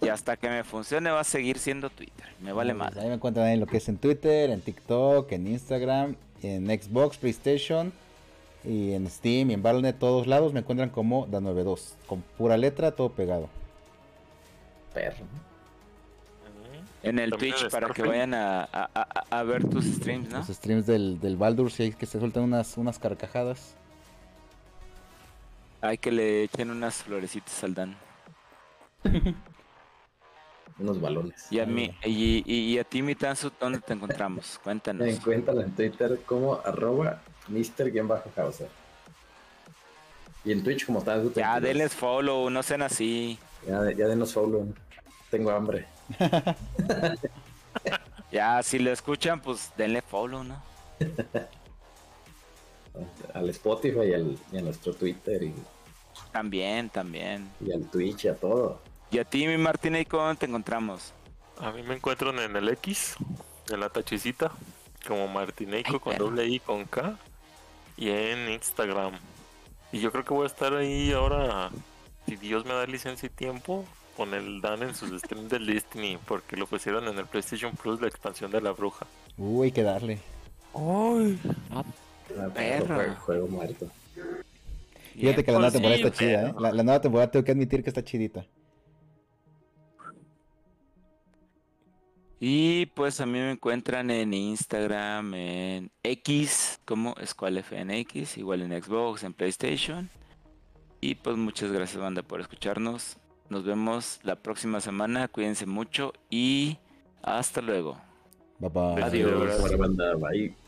y hasta que me funcione va a seguir siendo Twitter. Me vale Pues, madre. Ahí me encuentran en lo que es en Twitter, en TikTok, en Instagram, en Xbox, PlayStation y en Steam y en Battle.net, todos lados me encuentran como Da92, con pura letra, todo pegado. Perro. En el Twitch para que vayan a, a- a- a ver tus streams, ¿no? Los streams del, del Baldur, sí, que se sueltan unas, unas carcajadas. Hay que le echen unas florecitas al Dan. Unos balones. Y a mí, y, y- y a ti, mi Tansu, ¿dónde te encontramos? Me Cuéntanos. encuentran en Twitter como arroba Mr-Hauser. Y en Twitch como estás. Ya, denles follow, no sean así. Ya, ya denos follow. Tengo hambre. Ya, si lo escuchan, pues denle follow, ¿no? Al Spotify y, al, y a nuestro Twitter y, También, también. y al Twitch y a todo. Y a ti, mi Martín, ¿y cómo te encontramos? A mí me encuentran en el X, en la tachicita, como Martineco Ay, con perro. doble I con K, y en Instagram. Y yo creo que voy a estar ahí ahora, si Dios me da licencia y tiempo, con el Dan en sus streams del Destiny, porque lo pusieron en el PlayStation Plus, la expansión de la bruja. Uy, hay que darle. ¡Ay! Ah, Perro. Juego, juego muerto. Fíjate que la nueva pues temporada está chida, ¿eh? La, la nueva temporada tengo que admitir que está chidita. Y pues a mí me encuentran en Instagram, en X, como SquallFNX, igual en Xbox, en PlayStation. Y pues muchas gracias banda por escucharnos. Nos vemos la próxima semana, cuídense mucho y hasta luego. Bye bye. Adiós. Bye.